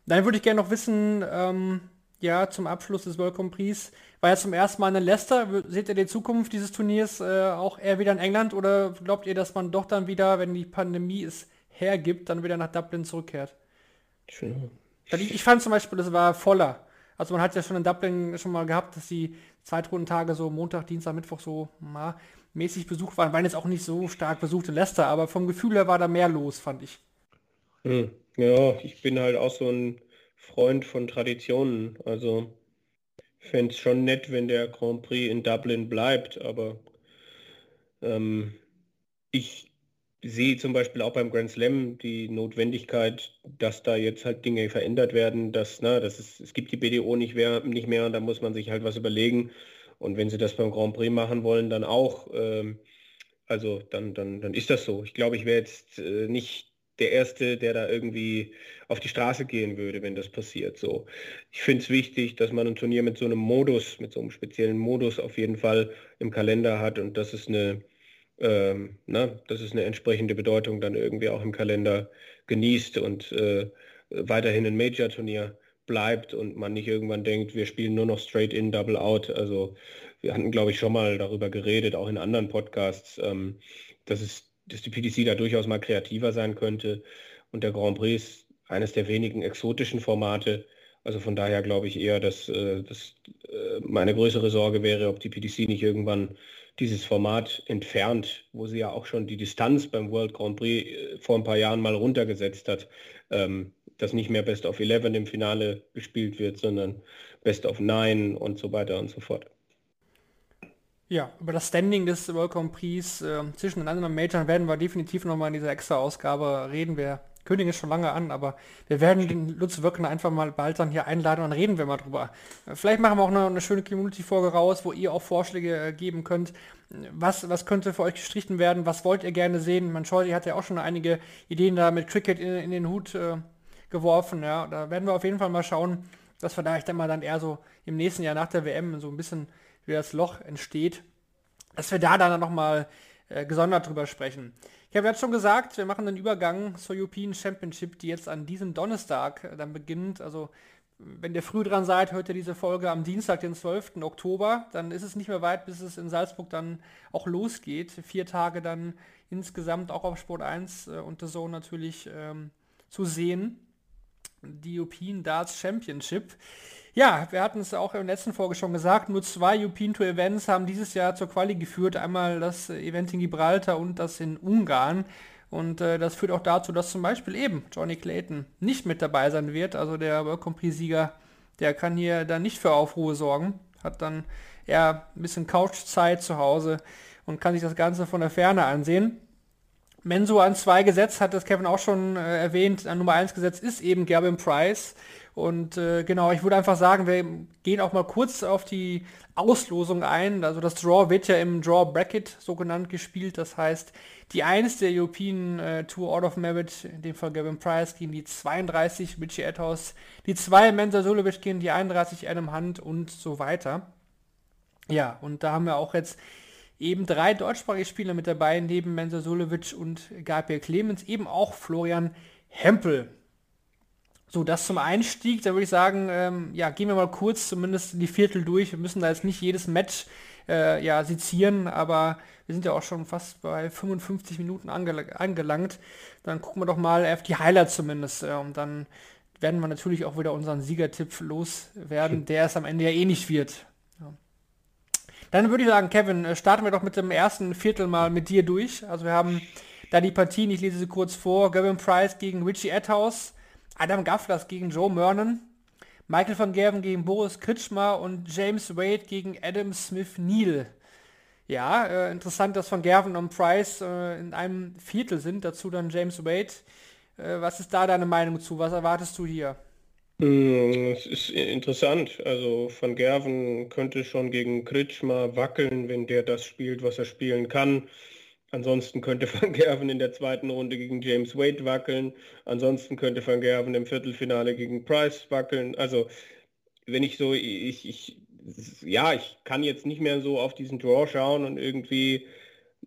Dann würde ich gerne noch wissen, ähm, ja, zum Abschluss des Welcome Prix. War ja zum ersten Mal in Leicester. Seht ihr die Zukunft dieses Turniers äh, auch eher wieder in England oder glaubt ihr, dass man doch dann wieder, wenn die Pandemie es hergibt, dann wieder nach Dublin zurückkehrt? Schön. Ich fand zum Beispiel, das war voller. Also man hat ja schon in Dublin schon mal gehabt, dass die Zweitrundentage so Montag, Dienstag, Mittwoch so mal mäßig besucht waren. Waren jetzt auch nicht so stark besucht in Leicester, aber vom Gefühl her war da mehr los, fand ich. Hm. Ja, ich bin halt auch so ein Freund von Traditionen. Also fände es schon nett, wenn der Grand Prix in Dublin bleibt, aber ähm, ich sehe zum Beispiel auch beim Grand Slam die Notwendigkeit, dass da jetzt halt Dinge verändert werden, dass, na, das ist, es gibt die BDO nicht mehr, nicht mehr und da muss man sich halt was überlegen. Und wenn sie das beim Grand Prix machen wollen, dann auch. Ähm, also dann, dann, dann ist das so. Ich glaube, ich wäre jetzt äh, nicht der Erste, der da irgendwie auf die Straße gehen würde, wenn das passiert. So, ich finde es wichtig, dass man ein Turnier mit so einem Modus, mit so einem speziellen Modus auf jeden Fall im Kalender hat und das ist eine, ähm, na, das ist eine entsprechende Bedeutung dann irgendwie auch im Kalender genießt und äh, weiterhin ein Major-Turnier bleibt und man nicht irgendwann denkt, wir spielen nur noch straight in, double out. Also wir hatten, glaube ich, schon mal darüber geredet, auch in anderen Podcasts, ähm, dass es dass die PDC da durchaus mal kreativer sein könnte. Und der Grand Prix ist eines der wenigen exotischen Formate. Also von daher glaube ich eher, dass, äh, dass äh, meine größere Sorge wäre, ob die PDC nicht irgendwann dieses Format entfernt, wo sie ja auch schon die Distanz beim World Grand Prix äh, vor ein paar Jahren mal runtergesetzt hat, ähm, dass nicht mehr Best of 11 im Finale gespielt wird, sondern Best of 9 und so weiter und so fort. Ja, über das Standing des Welcome Prix äh, zwischen den anderen Majors werden wir definitiv nochmal in dieser extra Ausgabe reden. Wir kündigen es schon lange an, aber wir werden den Lutz Wirkner einfach mal bald dann hier einladen und reden wir mal drüber. Vielleicht machen wir auch eine, eine schöne Community-Folge raus, wo ihr auch Vorschläge äh, geben könnt. Was, was könnte für euch gestrichen werden? Was wollt ihr gerne sehen? Man schaut, ihr hat ja auch schon einige Ideen da mit Cricket in, in den Hut äh, geworfen. Ja, da werden wir auf jeden Fall mal schauen, dass wir da echt mal dann eher so im nächsten Jahr nach der WM so ein bisschen wie das Loch entsteht, dass wir da dann nochmal äh, gesondert drüber sprechen. Ich habe jetzt schon gesagt, wir machen den Übergang zur European Championship, die jetzt an diesem Donnerstag äh, dann beginnt. Also wenn ihr früh dran seid, hört ihr diese Folge am Dienstag, den 12. Oktober. Dann ist es nicht mehr weit, bis es in Salzburg dann auch losgeht. Vier Tage dann insgesamt auch auf Sport 1 äh, und Zone natürlich ähm, zu sehen. Die European Darts Championship. Ja, wir hatten es auch der letzten Folge schon gesagt, nur zwei European Tour Events haben dieses Jahr zur Quali geführt. Einmal das Event in Gibraltar und das in Ungarn. Und äh, das führt auch dazu, dass zum Beispiel eben Johnny Clayton nicht mit dabei sein wird. Also der World Grand Prix-Sieger, der kann hier dann nicht für Aufruhe sorgen. Hat dann eher ein bisschen Couchzeit zu Hause und kann sich das Ganze von der Ferne ansehen. Menso an zwei gesetzt, hat das Kevin auch schon äh, erwähnt, an Nummer 1 gesetzt ist eben Gavin Price. Und äh, genau, ich würde einfach sagen, wir gehen auch mal kurz auf die Auslosung ein. Also das Draw wird ja im Draw Bracket so genannt gespielt. Das heißt, die 1 der European äh, Tour Out of Merit, in dem Fall Gavin Price, gegen die 32 Richie Edhouse, die 2 Mensa Sulovic gegen die 31 Adam Hunt und so weiter. Ja, und da haben wir auch jetzt eben drei deutschsprachige Spieler mit dabei, neben Mensa Sulovic und Gabriel Clemens, eben auch Florian Hempel. So, das zum Einstieg, da würde ich sagen, ähm, ja, gehen wir mal kurz zumindest die Viertel durch. Wir müssen da jetzt nicht jedes Match äh, ja, sezieren, aber wir sind ja auch schon fast bei 55 Minuten angelang angelangt. Dann gucken wir doch mal auf die Highlights zumindest. Äh, und dann werden wir natürlich auch wieder unseren Siegertipp loswerden, der es am Ende ja eh nicht wird. Ja. Dann würde ich sagen, Kevin, äh, starten wir doch mit dem ersten Viertel mal mit dir durch. Also wir haben da die Partien, ich lese sie kurz vor, Gavin Price gegen Richie Atthaus, Adam Gafflers gegen Joe Mernon, Michael van Gerven gegen Boris Kritschmer und James Wade gegen Adam Smith Neal. Ja, äh, interessant, dass Van Gerven und Price äh, in einem Viertel sind, dazu dann James Wade. Äh, was ist da deine Meinung zu? Was erwartest du hier? Mm, es ist interessant. Also Van Gerven könnte schon gegen Kritschmer wackeln, wenn der das spielt, was er spielen kann. Ansonsten könnte <laughs> Van Gerven in der zweiten Runde gegen James Wade wackeln. Ansonsten könnte Van Gerven im Viertelfinale gegen Price wackeln. Also wenn ich so, ich, ich, ja, ich kann jetzt nicht mehr so auf diesen Draw schauen und irgendwie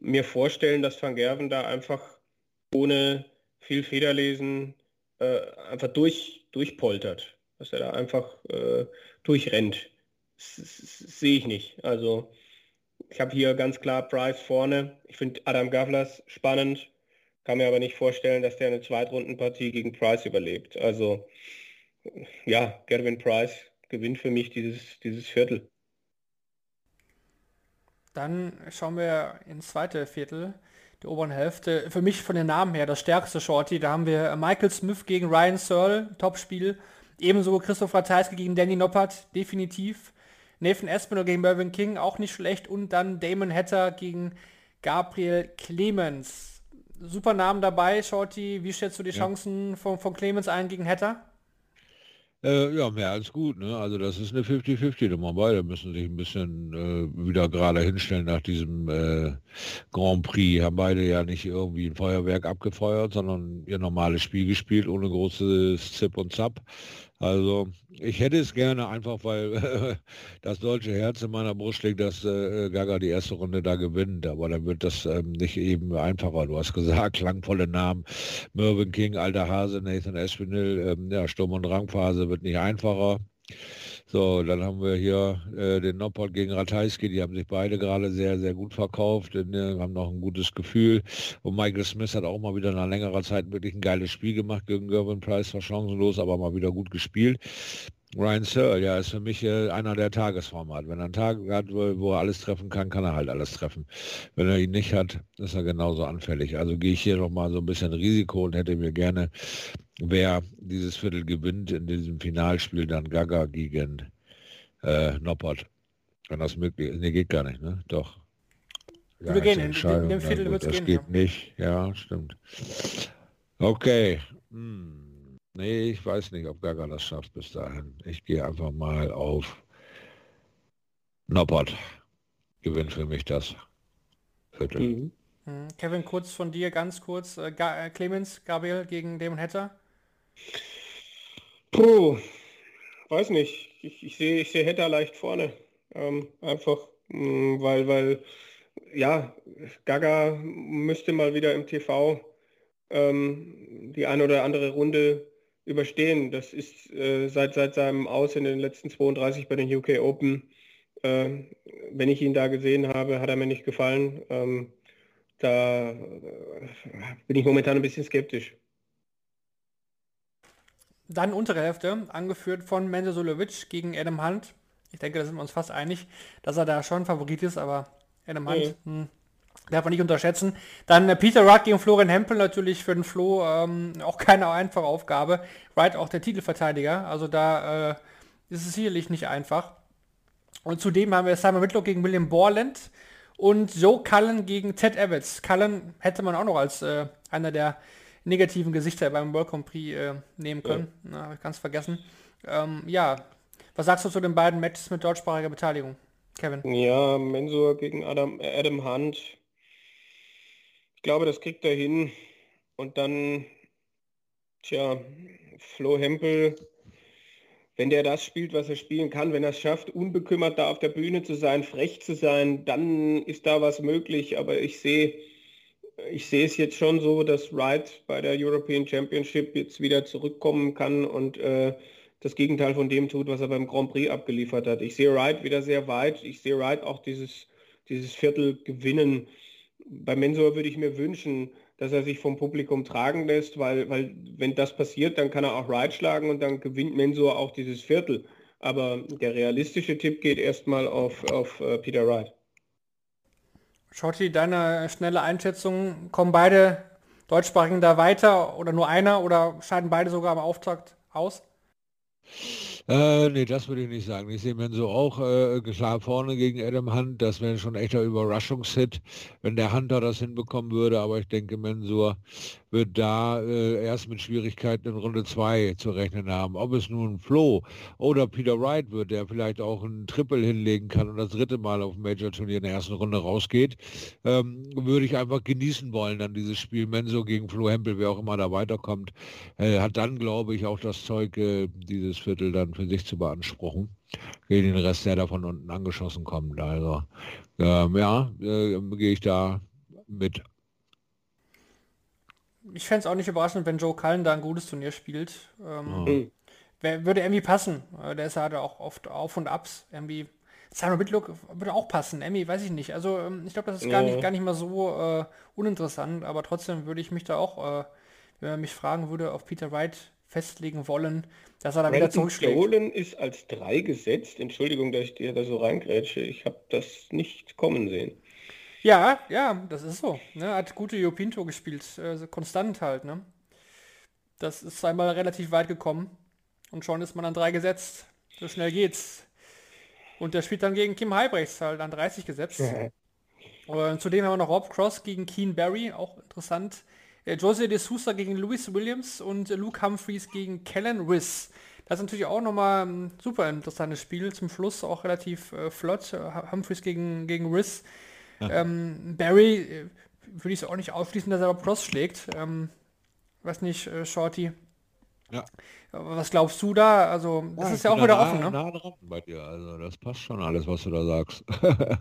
mir vorstellen, dass Van Gerven da einfach ohne viel Federlesen äh, einfach durch durchpoltert, dass er da einfach äh, durchrennt. Sehe ich nicht. Also ich habe hier ganz klar Price vorne. Ich finde Adam Gavlas spannend, kann mir aber nicht vorstellen, dass der eine Zweitrundenpartie gegen Price überlebt. Also ja, Gervin Price gewinnt für mich dieses, dieses Viertel. Dann schauen wir ins zweite Viertel, die oberen Hälfte. Für mich von den Namen her das stärkste Shorty. Da haben wir Michael Smith gegen Ryan Searle, Topspiel. Ebenso Christoph Ratajski gegen Danny Noppert, definitiv. Nathan Espinel gegen Mervyn King, auch nicht schlecht. Und dann Damon Hatter gegen Gabriel Clemens. Super Namen dabei, Shorty. Wie schätzt du die ja. Chancen von, von Clemens ein gegen Hatter? Äh, ja, mehr als gut. Ne? Also das ist eine 50-50-Nummer. Beide müssen sich ein bisschen äh, wieder gerade hinstellen nach diesem äh, Grand Prix. Haben beide ja nicht irgendwie ein Feuerwerk abgefeuert, sondern ihr normales Spiel gespielt, ohne großes Zip und Zap. Also ich hätte es gerne einfach, weil <laughs> das deutsche Herz in meiner Brust schlägt, dass äh, Gaga die erste Runde da gewinnt. Aber dann wird das ähm, nicht eben einfacher. Du hast gesagt, <laughs> klangvolle Namen. Mervyn King, alter Hase, Nathan Espinel. Ähm, ja, Sturm- und Drangphase wird nicht einfacher. So, dann haben wir hier äh, den Noppert gegen Ratajski, die haben sich beide gerade sehr, sehr gut verkauft, und, äh, haben noch ein gutes Gefühl. Und Michael Smith hat auch mal wieder nach längerer Zeit wirklich ein geiles Spiel gemacht gegen Gervin Price, war chancenlos, aber mal wieder gut gespielt. Ryan Searle, ja, ist für mich äh, einer der Tagesformat. Wenn er einen Tag hat, wo, wo, er alles treffen kann, kann er halt alles treffen. Wenn er ihn nicht hat, ist er genauso anfällig. Also gehe ich hier noch mal so ein bisschen Risiko und hätte mir gerne, wer dieses Viertel gewinnt, in diesem Finalspiel dann Gaga gegen äh, Noppert. Wenn das möglich ist. Nee, geht gar nicht, ne? Doch. Ja, wir gehen in, in dem Viertel ja, wird es gehen. Das geht ja. nicht, ja, stimmt. Okay. Hm. Nee, ich weiß nicht, ob Gaga das schafft bis dahin. Ich gehe einfach mal auf Noppert. Gewinnt für mich das Viertel. Mhm. Kevin, kurz von dir, ganz kurz. Äh, äh, Clemens, Gabriel gegen Damon Hatter. Puh, weiß nicht. Ich, ich sehe ich seh Hatter leicht vorne. Ähm, einfach, mh, mm, weil, weil, ja, Gaga müsste mal wieder im TV ähm, die eine oder andere Runde überstehen. Das ist äh, seit, seit seinem Aus in den letzten 32 bei den UK Open. Äh, wenn ich ihn da gesehen habe, hat er mir nicht gefallen. Ähm, da äh, bin ich momentan ein bisschen skeptisch. Dann untere Hälfte, angeführt von Menzo Sulovic gegen Adam Hunt. Ich denke, da sind wir uns fast einig, dass er da schon Favorit ist, aber Adam Hunt hm, darf man nicht unterschätzen. Dann äh, Peter Wright gegen Florian Hempel natürlich für den Flo ähm, auch keine einfache Aufgabe. Wright auch der Titelverteidiger, also da äh, ist es sicherlich nicht einfach. Und zudem haben wir Simon Whitlock gegen William Borland und Joe Cullen gegen Ted Evans. Cullen hätte man auch noch als äh, einer der negativen Gesichter beim World Grand Prix äh, nehmen können. Ja. Na, ich ganz vergessen. Ähm, ja, was sagst du zu den beiden Matches mit deutschsprachiger Beteiligung, Kevin? Ja, Mensur gegen Adam, Adam Hunt. Ich glaube, das kriegt er hin. Und dann, tja, Flo Hempel wenn der das spielt, was er spielen kann, wenn er es schafft, unbekümmert da auf der Bühne zu sein, frech zu sein, dann ist da was möglich. Aber ich sehe, ich sehe es jetzt schon so, dass Wright bei der European Championship jetzt wieder zurückkommen kann und äh, das Gegenteil von dem tut, was er beim Grand Prix abgeliefert hat. Ich sehe Wright wieder sehr weit. Ich sehe Wright auch dieses, dieses Viertel gewinnen. Bei Mensur würde ich mir wünschen, dass er sich vom Publikum tragen lässt, weil, weil wenn das passiert, dann kann er auch Ride schlagen und dann gewinnt Mensur auch dieses Viertel. Aber der realistische Tipp geht erstmal auf, auf uh, Peter Wright. Schotti, deine schnelle Einschätzung, kommen beide Deutschsprachigen da weiter oder nur einer oder scheiden beide sogar am Auftakt aus? Äh, nee, das würde ich nicht sagen. Ich sehe Menso auch äh, klar vorne gegen Adam Hunt. Das wäre schon echter Überraschungshit, wenn der Hunter das hinbekommen würde. Aber ich denke, Mensur wird da äh, erst mit Schwierigkeiten in Runde 2 zu rechnen haben. Ob es nun Flo oder Peter Wright wird, der vielleicht auch ein Triple hinlegen kann und das dritte Mal auf dem Major-Turnier in der ersten Runde rausgeht, ähm, würde ich einfach genießen wollen, dann dieses Spiel Menso gegen Flo Hempel, wer auch immer da weiterkommt, äh, hat dann, glaube ich, auch das Zeug, äh, dieses Viertel dann für sich zu beanspruchen gegen den Rest, der da von unten angeschossen kommt. Also ähm, ja, äh, gehe ich da mit ich fände es auch nicht überraschend, wenn Joe Cullen da ein gutes Turnier spielt. Ähm, mhm. wär, würde irgendwie passen. Äh, der ist halt auch oft Auf und Abs. Irgendwie. Simon Whitlock würde auch passen. Emmy, weiß ich nicht. Also ähm, ich glaube, das ist gar, nicht, gar nicht mal so äh, uninteressant, aber trotzdem würde ich mich da auch, äh, wenn man mich fragen würde, auf Peter Wright festlegen wollen, dass er da wieder zurückschlägt. Dolan ist als drei gesetzt. Entschuldigung, dass ich dir da so reingrätsche. Ich habe das nicht kommen sehen. Ja, ja, das ist so. Ne? Hat gute Jopinto gespielt, äh, konstant halt. Ne? Das ist einmal relativ weit gekommen und schon ist man an drei gesetzt. So schnell geht's. Und der spielt dann gegen Kim Heibrechts halt an 30 gesetzt. Und zudem haben wir noch Rob Cross gegen Keen Barry, auch interessant. Äh, Jose de Sousa gegen Louis Williams und Luke Humphreys gegen Kellen Riss. Das ist natürlich auch nochmal ein super interessantes Spiel. Zum Schluss auch relativ äh, flott. Humphreys gegen, gegen Riss. Ähm, Barry äh, würde ich es auch nicht ausschließen, dass er Rob Cross schlägt. Ähm, weiß nicht, äh, Shorty. Ja. Was glaubst du da? Also, das ja, ist ja auch wieder nah, offen, ne? Nah dran bei dir, also das passt schon alles, was du da sagst. <laughs>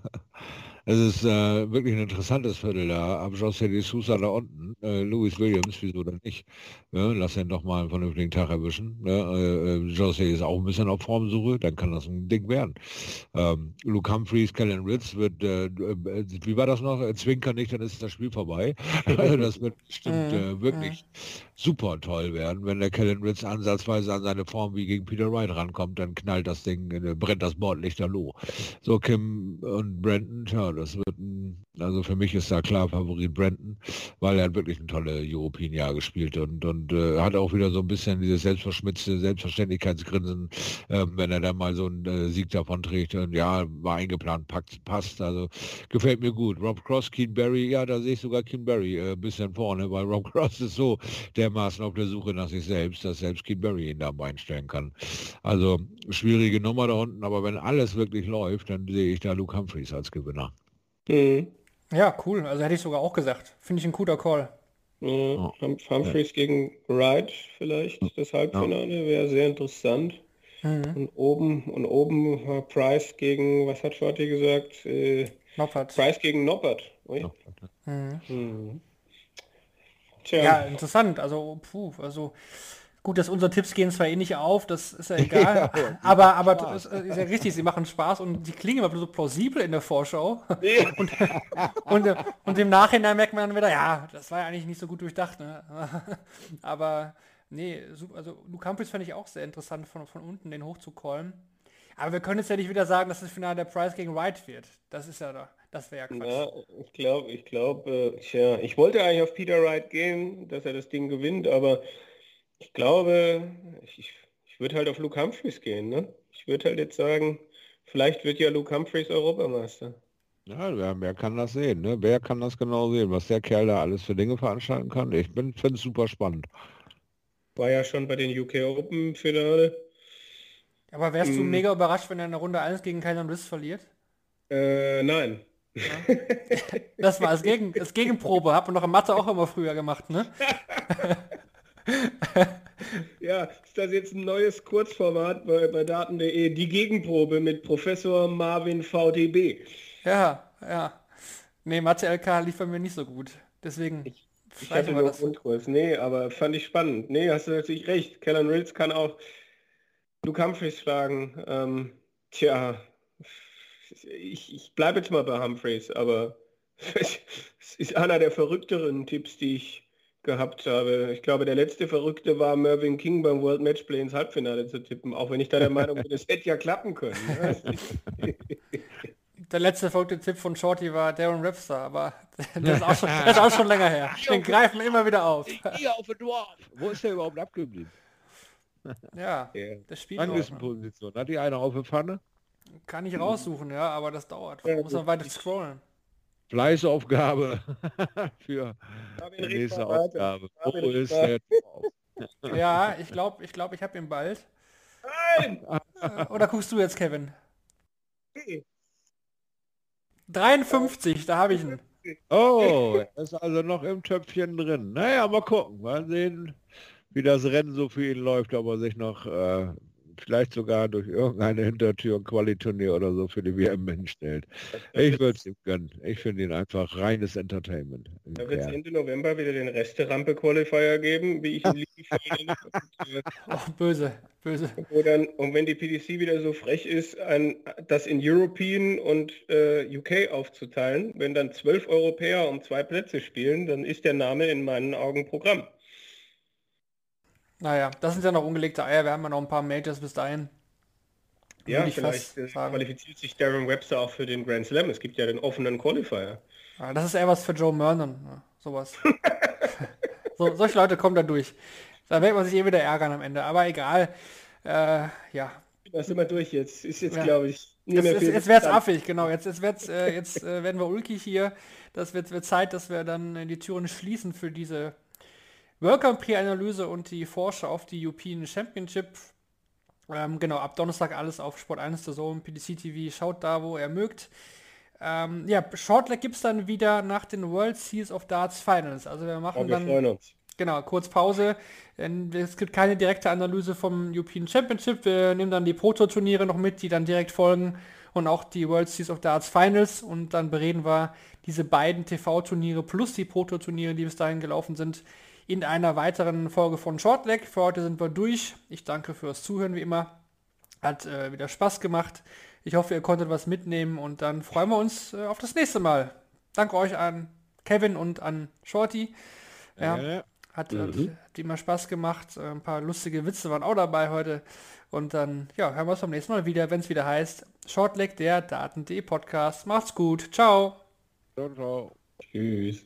Es ist äh, wirklich ein interessantes Viertel da. Am José de Sousa da unten, äh, Louis Williams, wieso denn nicht? Ja, lass ihn doch mal einen vernünftigen Tag erwischen. Ja, äh, äh José ist auch ein bisschen auf Formsuche, dann kann das ein Ding werden. Ähm, Luke Humphreys, Kellen Ritz wird, äh, äh, wie war das noch? Zwinker nicht, dann ist das Spiel vorbei. <laughs> das wird <laughs> bestimmt mhm, wirklich mhm. Super toll werden, wenn der Kellen Ritz ansatzweise an seine Form wie gegen Peter Wright rankommt, dann knallt das Ding, brennt das Bordlicht Bordlichterloh. So Kim und Brandon, tja, das wird ein, also für mich ist da klar Favorit Brandon, weil er hat wirklich ein tolles European-Jahr gespielt und, und äh, hat auch wieder so ein bisschen dieses selbstverschmitzte Selbstverständlichkeitsgrinsen, äh, wenn er dann mal so einen äh, Sieg davon trägt und ja, war eingeplant, packt, passt, also gefällt mir gut. Rob Cross, Keen Barry, ja, da sehe ich sogar Keen Barry äh, ein bisschen vorne, weil Rob Cross ist so dermaßen auf der Suche nach sich selbst, dass selbst Keen Barry ihn da einstellen kann. Also schwierige Nummer da unten, aber wenn alles wirklich läuft, dann sehe ich da Luke Humphreys als Gewinner. Mhm. Ja, cool. Also hätte ich sogar auch gesagt. Finde ich ein guter Call. Mhm. Humphreys ja. gegen Wright vielleicht, das Halbfinale wäre sehr interessant. Mhm. Und oben und oben Price gegen, was hat Shorty gesagt? Äh, Noppert. Price gegen Noppert. Mhm. Mhm. Ja, interessant. Also, puh, also Gut, dass unsere Tipps gehen zwar eh nicht auf, das ist ja egal. <laughs> ja, aber aber das ist ja richtig, sie machen Spaß und die klingen immer so plausibel in der Vorschau. <laughs> und, und, und, im Nachhinein merkt man dann wieder, ja, das war ja eigentlich nicht so gut durchdacht. Ne? <laughs> aber Nee, super, also Humphries fand ich auch sehr interessant, von, von unten den hochzucallen. Aber wir können jetzt ja nicht wieder sagen, dass das Finale der Price gegen Wright wird. Das ist ja da, das wäre ja Quatsch. Ja, ich glaube, ich glaube, äh, tja, ich wollte eigentlich auf Peter Wright gehen, dass er das Ding gewinnt, aber ich glaube, ich, ich, ich würde halt auf Luke Humphries gehen, ne? Ich würde halt jetzt sagen, vielleicht wird ja Luke Humphries Europameister. Ja, wer, wer kann das sehen? Ne? Wer kann das genau sehen, was der Kerl da alles für Dinge veranstalten kann? Ich finde es super spannend. War ja schon bei den UK Open Finale. Aber wärst du Hm. mega überrascht, wenn er in der Runde 1 gegen Kylan Riss verliert? Äh, nein. <laughs> Das war als, Gegen, als Gegenprobe, hat man doch in Mathe auch immer früher gemacht, ne? <laughs> Ja, ist das jetzt ein neues Kurzformat bei, bei Daten.de? Die Gegenprobe mit Professor Marvin VDB. Ja, ja. Nee, Mathe LK lief bei mir nicht so gut. Deswegen Ich streichen hatte nur das. Grundkurs. Nee, aber fand ich spannend. Nee, hast du natürlich recht. Kellen Rills kann auch Luke Humphreys schlagen. Ähm, tja, ich, ich bleibe jetzt mal bei Humphreys, aber <laughs> es ist einer der verrückteren Tipps, die ich gehabt habe. Ich glaube, der letzte Verrückte war Mervyn King beim World Matchplay ins Halbfinale zu tippen, auch wenn ich da der Meinung bin, es hätte ja klappen können. ne? Der letzte verrückte Tipp von Shorty war Darren Webster, aber <laughs> <laughs> das ist auch schon, das ist auch schon länger her. Den greifen wir immer wieder auf. Hier auf den Dwarf. Wo ist der überhaupt abgeblieben? Ja, Ja. das Spiel noch, ne? Ranglistenposition. Hat die eine auf der Pfanne? Kann ich raussuchen, ja, aber das dauert. Da muss man weiter scrollen. Fleißaufgabe <laughs> für nächste. Aufgabe. Wo ist der? <laughs> <laughs> Ja, ich glaube, ich glaube, ich habe ihn bald. Nein! Äh, Oder guckst du jetzt, Kevin? Okay. 53, da habe ich ihn. Oh, er ist also noch im Töpfchen drin. Naja, mal gucken. Mal sehen, wie das Rennen so für ihn läuft, ob er sich noch äh, vielleicht sogar durch irgendeine Hintertür ein Qualiturnier oder so für die WM hinstellt. Ich würde es ihm gönnen. Ich finde ihn einfach reines Entertainment. Da wird es. Ende November wieder den Reste-Rampe-Qualifier geben, wie ich ihn lieb finde. Und, äh, Oh, böse, böse. wo dann, und wenn die PDC wieder so frech ist, ein, das in European und äh, UK aufzuteilen, wenn dann zwölf Europäer um zwei Plätze spielen, dann ist der Name in meinen Augen Programm. Naja, das sind ja noch ungelegte Eier. Wir haben ja noch ein paar Majors bis dahin. Ja, vielleicht äh, qualifiziert sich Darren Webster auch für den Grand Slam. Es gibt ja den offenen Qualifier. Ah, Das ist eher was für Joe Mernon. Ja, sowas. <laughs> so, solche Leute kommen da durch. Da wird man sich eh wieder ärgern am Ende. Aber egal. Äh, ja. Da sind wir durch jetzt. Ist jetzt, Ja. glaube ich, nicht Jetzt, mehr jetzt, viel. jetzt wird's Zeit. affig, genau. Jetzt, jetzt, wird's, äh, jetzt äh, werden wir ulkig hier. Das wird, wird Zeit, dass wir dann äh, die Türen schließen für diese World Grand Prix Analyse und die Forscher auf die European Championship. Ähm, genau, ab Donnerstag alles auf Sport 1 der Zone, PDC TV. Schaut da, wo ihr mögt. Ähm, ja, Shortleg gibt es dann wieder nach den World Series of Darts Finals. Also wir machen wir dann. Genau, kurz Pause. Denn es gibt keine direkte Analyse vom European Championship. Wir nehmen dann die Proto-Turniere noch mit, die dann direkt folgen. Und auch die World Series of Darts Finals. Und dann bereden wir diese beiden TV-Turniere plus die Proto-Turniere, die bis dahin gelaufen sind, in einer weiteren Folge von Shortleg. Für heute sind wir durch. Ich danke fürs Zuhören wie immer. Hat äh, wieder Spaß gemacht. Ich hoffe, ihr konntet was mitnehmen und dann freuen wir uns äh, auf das nächste Mal. Danke euch an Kevin und an Shorty. Ja, Ja. hat, hat, hat immer Spaß gemacht. Äh, Ein paar lustige Witze waren auch dabei heute. Und dann, ja, hören wir uns beim nächsten Mal wieder, wenn es wieder heißt Shortleg, der Daten.de Podcast. Macht's gut. Ciao. Ciao, ciao. Tschüss.